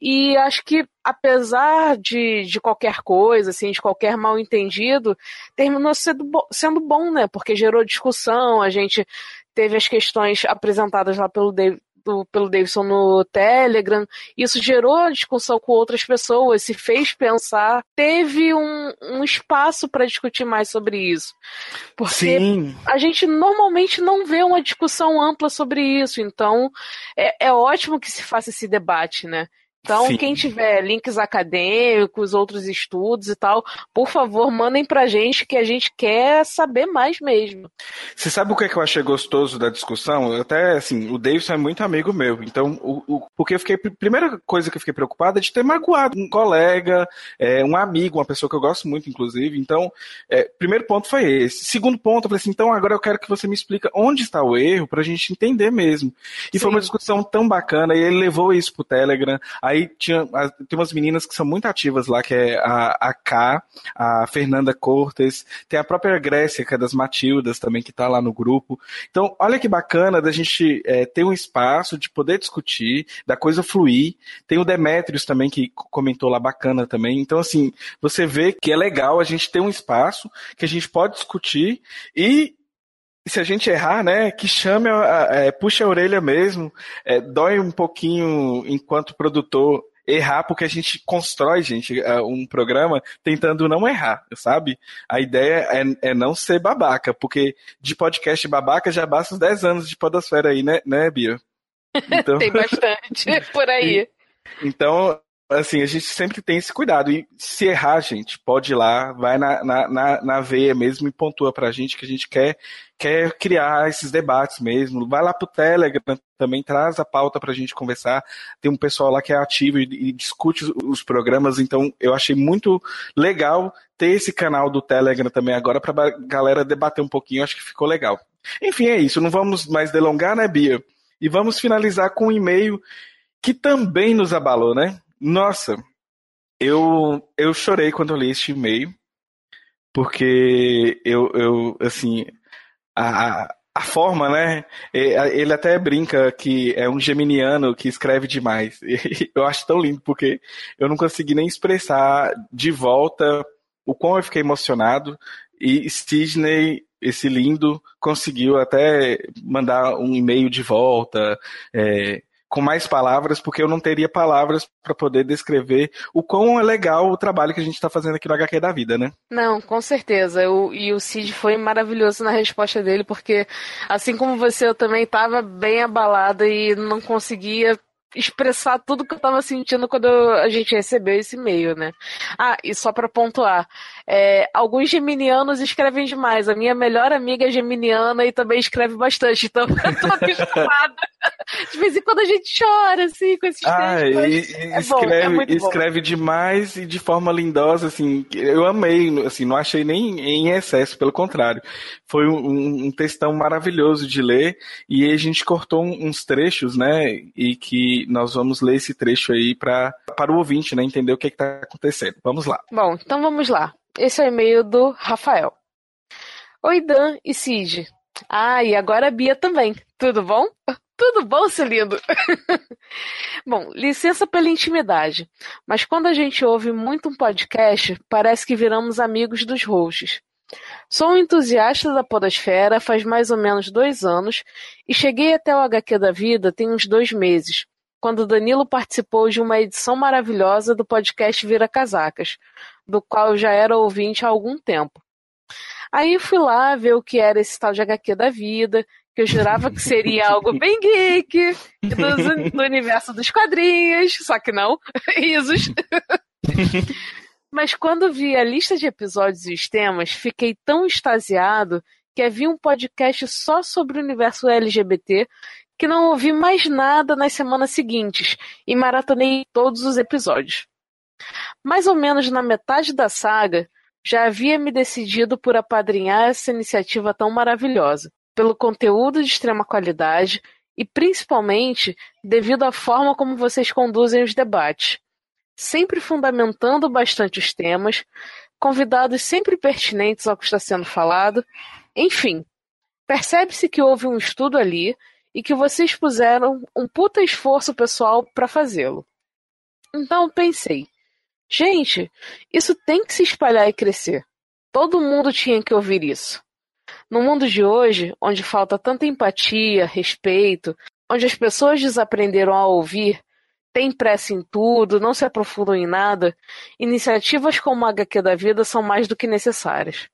E acho que, apesar de, de qualquer coisa, assim, de qualquer mal entendido, terminou sendo, sendo bom, né? Porque gerou discussão, a gente teve as questões apresentadas lá pelo David, do, pelo Davidson no Telegram. Isso gerou discussão com outras pessoas, se fez pensar, teve um, um espaço para discutir mais sobre isso. Porque Sim. a gente normalmente não vê uma discussão ampla sobre isso, então é, é ótimo que se faça esse debate, né? Então, Sim. quem tiver links acadêmicos, outros estudos e tal, por favor, mandem pra gente que a gente quer saber mais mesmo. Você sabe o que, é que eu achei gostoso da discussão? Até, assim, o Davidson é muito amigo meu. Então, o, o, porque eu fiquei. Primeira coisa que eu fiquei preocupada é de ter magoado um colega, é, um amigo, uma pessoa que eu gosto muito, inclusive. Então, é, primeiro ponto foi esse. Segundo ponto, eu falei assim: então agora eu quero que você me explique onde está o erro pra gente entender mesmo. E Sim. foi uma discussão tão bacana, e ele levou isso pro Telegram. Aí Aí tinha, tem umas meninas que são muito ativas lá, que é a, a K, a Fernanda Cortes, tem a própria Grécia, que é das Matildas também, que está lá no grupo. Então, olha que bacana da gente é, ter um espaço de poder discutir, da coisa fluir. Tem o Demetrios também, que comentou lá bacana também. Então, assim, você vê que é legal a gente ter um espaço que a gente pode discutir e se a gente errar, né, que chame, é, puxa a orelha mesmo, é, dói um pouquinho enquanto produtor errar, porque a gente constrói, gente, é, um programa tentando não errar, sabe? A ideia é, é não ser babaca, porque de podcast babaca já basta uns 10 anos de podosfera aí, né, né Bia? Então... Tem bastante por aí. Então, assim, a gente sempre tem esse cuidado. E se errar, gente, pode ir lá, vai na, na, na, na veia mesmo e pontua pra gente que a gente quer, quer criar esses debates mesmo. Vai lá pro Telegram também, traz a pauta pra gente conversar. Tem um pessoal lá que é ativo e, e discute os, os programas, então eu achei muito legal ter esse canal do Telegram também agora pra galera debater um pouquinho, acho que ficou legal. Enfim, é isso. Não vamos mais delongar, né, Bia? E vamos finalizar com um e-mail que também nos abalou, né? Nossa, eu, eu chorei quando eu li este e-mail, porque eu, eu assim, a, a forma, né? Ele até brinca que é um geminiano que escreve demais. Eu acho tão lindo, porque eu não consegui nem expressar de volta o quão eu fiquei emocionado. E Sidney, esse lindo, conseguiu até mandar um e-mail de volta, é, com mais palavras, porque eu não teria palavras para poder descrever o quão é legal o trabalho que a gente está fazendo aqui no HQ da vida, né? Não, com certeza. Eu, e o Cid foi maravilhoso na resposta dele, porque assim como você, eu também estava bem abalada e não conseguia expressar tudo que eu tava sentindo quando a gente recebeu esse e-mail, né? Ah, e só para pontuar, é, alguns geminianos escrevem demais. A minha melhor amiga é geminiana e também escreve bastante, então eu tô acostumada. De vez em quando a gente chora, assim, com esses ah, textos. E, é escreve, bom, é escreve demais e de forma lindosa, assim. Eu amei, assim, não achei nem em excesso, pelo contrário. Foi um, um textão maravilhoso de ler e a gente cortou uns trechos, né? E que nós vamos ler esse trecho aí pra, para o ouvinte, né, entender o que está acontecendo. Vamos lá. Bom, então vamos lá. Esse é o e-mail do Rafael. Oi, Dan e Cid. Ah, e agora a Bia também. Tudo bom? Tudo bom, seu lindo? bom, licença pela intimidade, mas quando a gente ouve muito um podcast, parece que viramos amigos dos hosts. Sou um entusiasta da podosfera faz mais ou menos dois anos e cheguei até o HQ da vida tem uns dois meses, quando Danilo participou de uma edição maravilhosa do podcast Vira Casacas, do qual eu já era ouvinte há algum tempo. Aí fui lá ver o que era esse tal de HQ da vida, que eu jurava que seria algo bem geek, do, do universo dos quadrinhos, só que não, risos. Mas quando vi a lista de episódios e os temas, fiquei tão extasiado que havia um podcast só sobre o universo LGBT que não ouvi mais nada nas semanas seguintes e maratonei todos os episódios. Mais ou menos na metade da saga, já havia me decidido por apadrinhar essa iniciativa tão maravilhosa, pelo conteúdo de extrema qualidade e principalmente devido à forma como vocês conduzem os debates, sempre fundamentando bastante os temas, convidados sempre pertinentes ao que está sendo falado, enfim, percebe-se que houve um estudo ali e que vocês puseram um puta esforço pessoal para fazê-lo. Então pensei, gente, isso tem que se espalhar e crescer. Todo mundo tinha que ouvir isso. No mundo de hoje, onde falta tanta empatia, respeito, onde as pessoas desaprenderam a ouvir, têm pressa em tudo, não se aprofundam em nada, iniciativas como a HQ da vida são mais do que necessárias.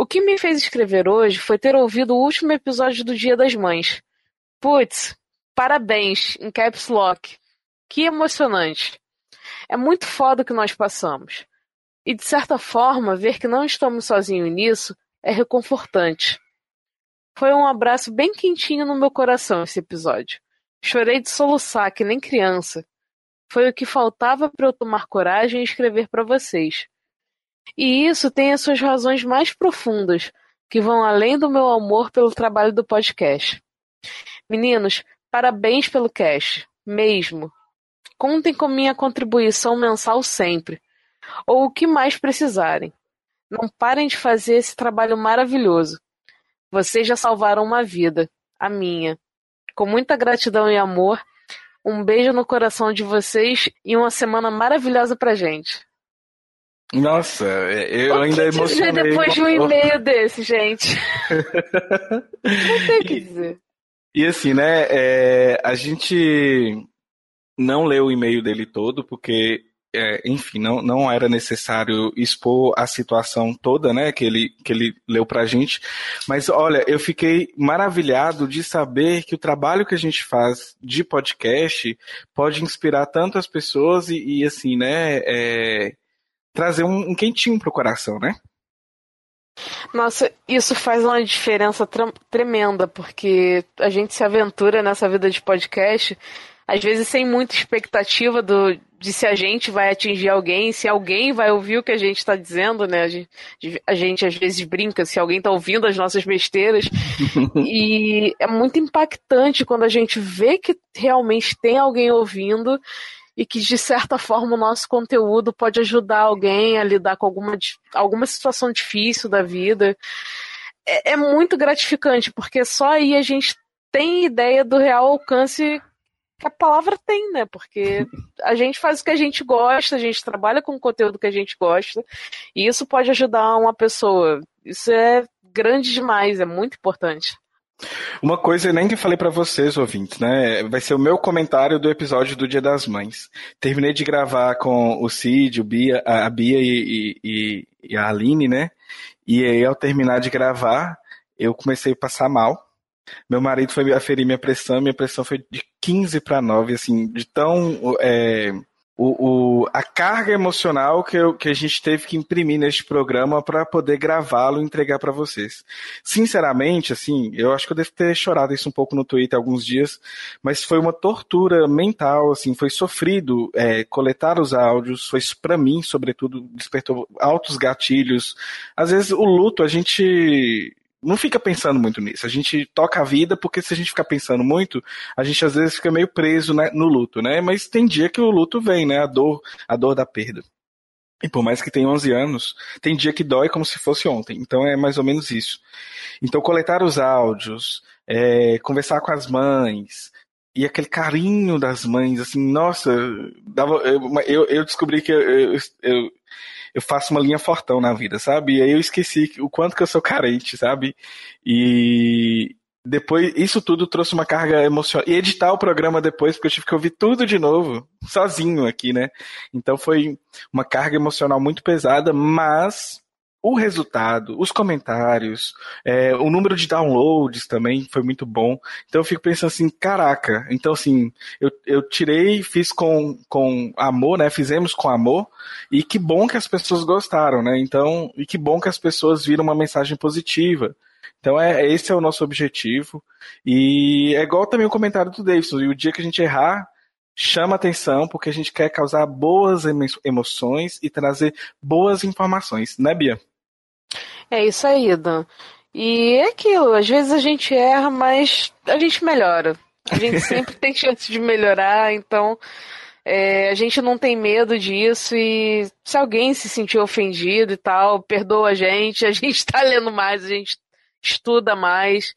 O que me fez escrever hoje foi ter ouvido o último episódio do Dia das Mães. Putz, parabéns, em caps lock. Que emocionante. É muito foda o que nós passamos. E de certa forma, ver que não estamos sozinhos nisso é reconfortante. Foi um abraço bem quentinho no meu coração esse episódio. Chorei de soluçar que nem criança. Foi o que faltava para eu tomar coragem e escrever para vocês. E isso tem as suas razões mais profundas, que vão além do meu amor pelo trabalho do podcast. Meninos, parabéns pelo cast, mesmo. Contem com minha contribuição mensal sempre, ou o que mais precisarem. Não parem de fazer esse trabalho maravilhoso. Vocês já salvaram uma vida, a minha. Com muita gratidão e amor, um beijo no coração de vocês e uma semana maravilhosa pra gente. Nossa, eu o ainda que dizer emocionei. depois de um e-mail desse, gente? Não tem o que dizer. E assim, né, é, a gente não leu o e-mail dele todo, porque, é, enfim, não, não era necessário expor a situação toda, né, que ele, que ele leu pra gente. Mas, olha, eu fiquei maravilhado de saber que o trabalho que a gente faz de podcast pode inspirar tantas pessoas e, e assim, né, é, trazer um, um quentinho pro coração, né? Nossa, isso faz uma diferença tremenda, porque a gente se aventura nessa vida de podcast, às vezes sem muita expectativa do, de se a gente vai atingir alguém, se alguém vai ouvir o que a gente está dizendo, né? A gente, a gente às vezes brinca se alguém está ouvindo as nossas besteiras. e é muito impactante quando a gente vê que realmente tem alguém ouvindo e que de certa forma o nosso conteúdo pode ajudar alguém a lidar com alguma, alguma situação difícil da vida. É, é muito gratificante, porque só aí a gente tem ideia do real alcance que a palavra tem, né? Porque a gente faz o que a gente gosta, a gente trabalha com o conteúdo que a gente gosta, e isso pode ajudar uma pessoa. Isso é grande demais, é muito importante. Uma coisa nem que falei pra vocês, ouvintes, né? Vai ser o meu comentário do episódio do Dia das Mães. Terminei de gravar com o Cid, o Bia, a Bia e, e- e a Aline, né? E aí, ao terminar de gravar, eu comecei a passar mal. Meu marido foi aferir minha pressão, minha pressão foi de 15 para 9, assim, de tão. é, o, o- a carga emocional que, eu- que a gente teve que imprimir neste programa para poder gravá-lo e entregar para vocês. Sinceramente, assim, eu acho que eu devo ter chorado isso um pouco no Twitter alguns dias, mas foi uma tortura mental, assim, foi sofrido é, coletar os áudios, foi para mim, sobretudo, despertou altos gatilhos. Às vezes o luto a gente não fica pensando muito nisso. A gente toca a vida porque se a gente ficar pensando muito, a gente às vezes fica meio preso né, no luto, né? Mas tem dia que o luto vem, né? A dor, a dor da perda. E por mais que tenha 11 anos, tem dia que dói como se fosse ontem. Então é mais ou menos isso. Então coletar os áudios, é, conversar com as mães e aquele carinho das mães, assim, nossa, dava, eu, eu, descobri que eu, eu, eu eu faço uma linha fortão na vida, sabe? E aí eu esqueci o quanto que eu sou carente, sabe? E depois, isso tudo trouxe uma carga emocional. E editar o programa depois, porque eu tive que ouvir tudo de novo, sozinho aqui, né? Então foi uma carga emocional muito pesada, mas o resultado, os comentários, é, o número de downloads também foi muito bom. Então eu fico pensando assim, caraca, então assim, eu, eu tirei, fiz com, com amor, né? Fizemos com amor, e que bom que as pessoas gostaram, né? Então, e que bom que as pessoas viram uma mensagem positiva. Então é esse é o nosso objetivo. E é igual também o comentário do Davidson, e o dia que a gente errar, chama atenção, porque a gente quer causar boas emo- emoções e trazer boas informações, né, Bia? É isso aí, Dan. E é aquilo, às vezes a gente erra, mas a gente melhora. A gente sempre tem chance de melhorar, então é, a gente não tem medo disso e se alguém se sentiu ofendido e tal, perdoa a gente, a gente tá lendo mais, a gente estuda mais.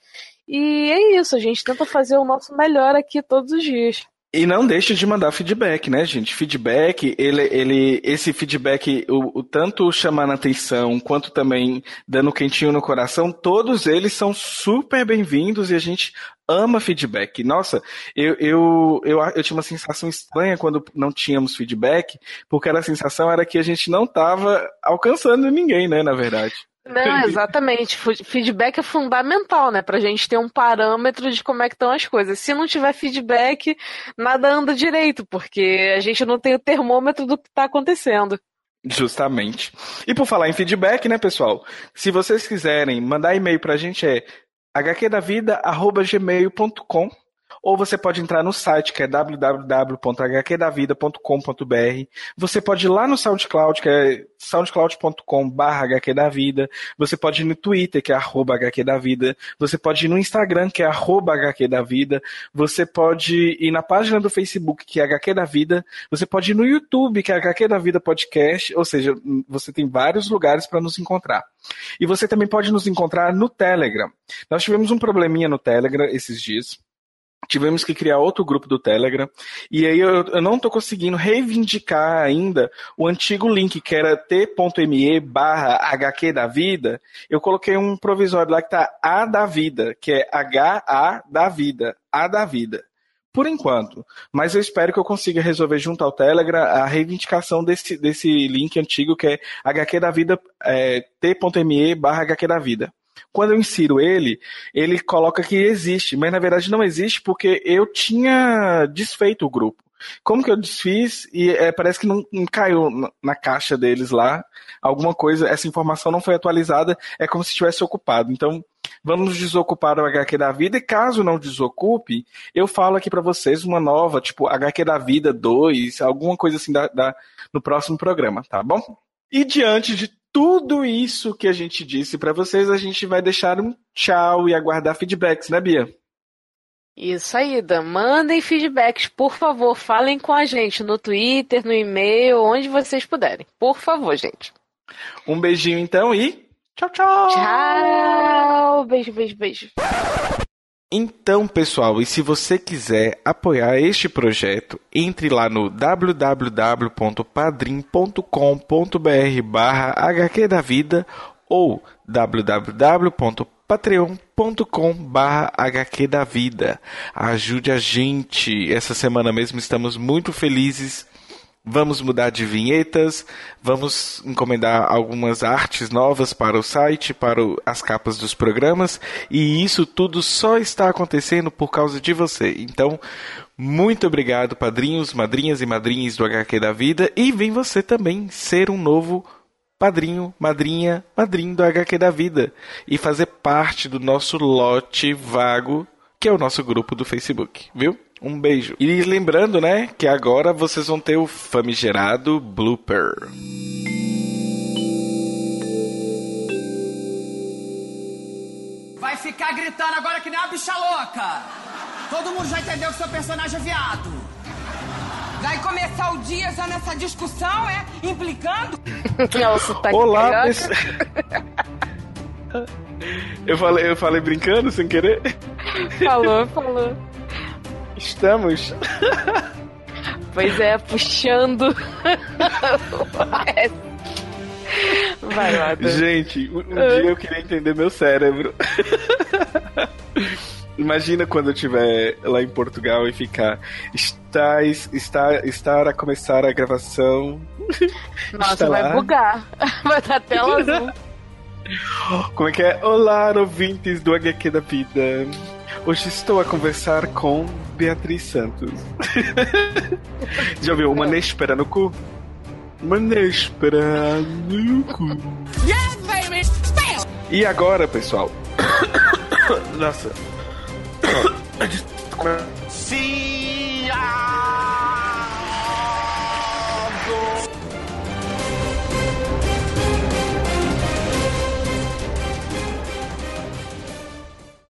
E é isso, a gente tenta fazer o nosso melhor aqui todos os dias. E não deixe de mandar feedback, né, gente? Feedback, ele, ele, esse feedback, o, o tanto chamando atenção, quanto também dando quentinho no coração, todos eles são super bem-vindos e a gente ama feedback. Nossa, eu, eu, eu, eu tinha uma sensação estranha quando não tínhamos feedback, porque a sensação era que a gente não estava alcançando ninguém, né, na verdade. Não, exatamente. Feedback é fundamental, né? Pra gente ter um parâmetro de como é que estão as coisas. Se não tiver feedback, nada anda direito, porque a gente não tem o termômetro do que tá acontecendo. Justamente. E por falar em feedback, né, pessoal? Se vocês quiserem mandar e-mail pra gente é hqdavida.gmail.com ou você pode entrar no site que é www.hqdavida.com.br. Você pode ir lá no SoundCloud, que é soundcloud.com.br. Você pode ir no Twitter, que é arroba hqdavida. Você pode ir no Instagram, que é arroba hqdavida. Você pode ir na página do Facebook, que é HQ. Você pode ir no YouTube, que é HQ Podcast. Ou seja, você tem vários lugares para nos encontrar. E você também pode nos encontrar no Telegram. Nós tivemos um probleminha no Telegram esses dias. Tivemos que criar outro grupo do Telegram. E aí eu, eu não tô conseguindo reivindicar ainda o antigo link que era t.me barra HQ da vida. Eu coloquei um provisório lá que tá A da vida, que é H-A da vida. A da vida. Por enquanto. Mas eu espero que eu consiga resolver junto ao Telegram a reivindicação desse, desse link antigo que é HQ da vida, é, t.me barra vida. Quando eu insiro ele, ele coloca que existe, mas na verdade não existe porque eu tinha desfeito o grupo. Como que eu desfiz e é, parece que não, não caiu na, caixa deles lá alguma coisa, essa informação não foi atualizada, é como se estivesse ocupado. Então, vamos desocupar o HQ da vida e caso não desocupe, eu falo aqui para vocês uma nova, tipo HQ da vida 2, alguma coisa assim da, da, no próximo programa, tá bom? E diante de tudo isso que a gente disse para vocês, a gente vai deixar um tchau e aguardar feedbacks, né, Bia? Isso aí, Dan. Mandem feedbacks, por favor. Falem com a gente no Twitter, no e-mail, onde vocês puderem. Por favor, gente. Um beijinho então e tchau, tchau. Tchau. Beijo, beijo, beijo. Então, pessoal, e se você quiser apoiar este projeto, entre lá no www.padrim.com.br barra HQ da Vida ou www.patreon.com barra HQ da Vida. Ajude a gente. Essa semana mesmo estamos muito felizes Vamos mudar de vinhetas, vamos encomendar algumas artes novas para o site, para as capas dos programas, e isso tudo só está acontecendo por causa de você. Então, muito obrigado, padrinhos, madrinhas e madrinhas do HQ da Vida, e vem você também ser um novo padrinho, madrinha, madrinho do HQ da Vida e fazer parte do nosso lote vago, que é o nosso grupo do Facebook, viu? Um beijo. E lembrando, né, que agora vocês vão ter o famigerado blooper. Vai ficar gritando agora que nem uma bicha louca. Todo mundo já entendeu que seu personagem é viado. Vai começar o dia já nessa discussão, é? Implicando? Olá, pessoal. eu falei, eu falei brincando sem querer? Falou, falou. Estamos. Pois é, puxando. Vai lá. Dan. Gente, um, um dia eu queria entender meu cérebro. Imagina quando eu estiver lá em Portugal e ficar. Está, está, estar a começar a gravação. Nossa, está vai lá. bugar. Vai dar tela azul. Como é que é? Olá, ouvintes do HQ da vida. Hoje estou a conversar com Beatriz Santos. Já ouviu uma néspera no cu? Uma néspera no cu. Yes, baby! E agora, pessoal? Nossa. Sim!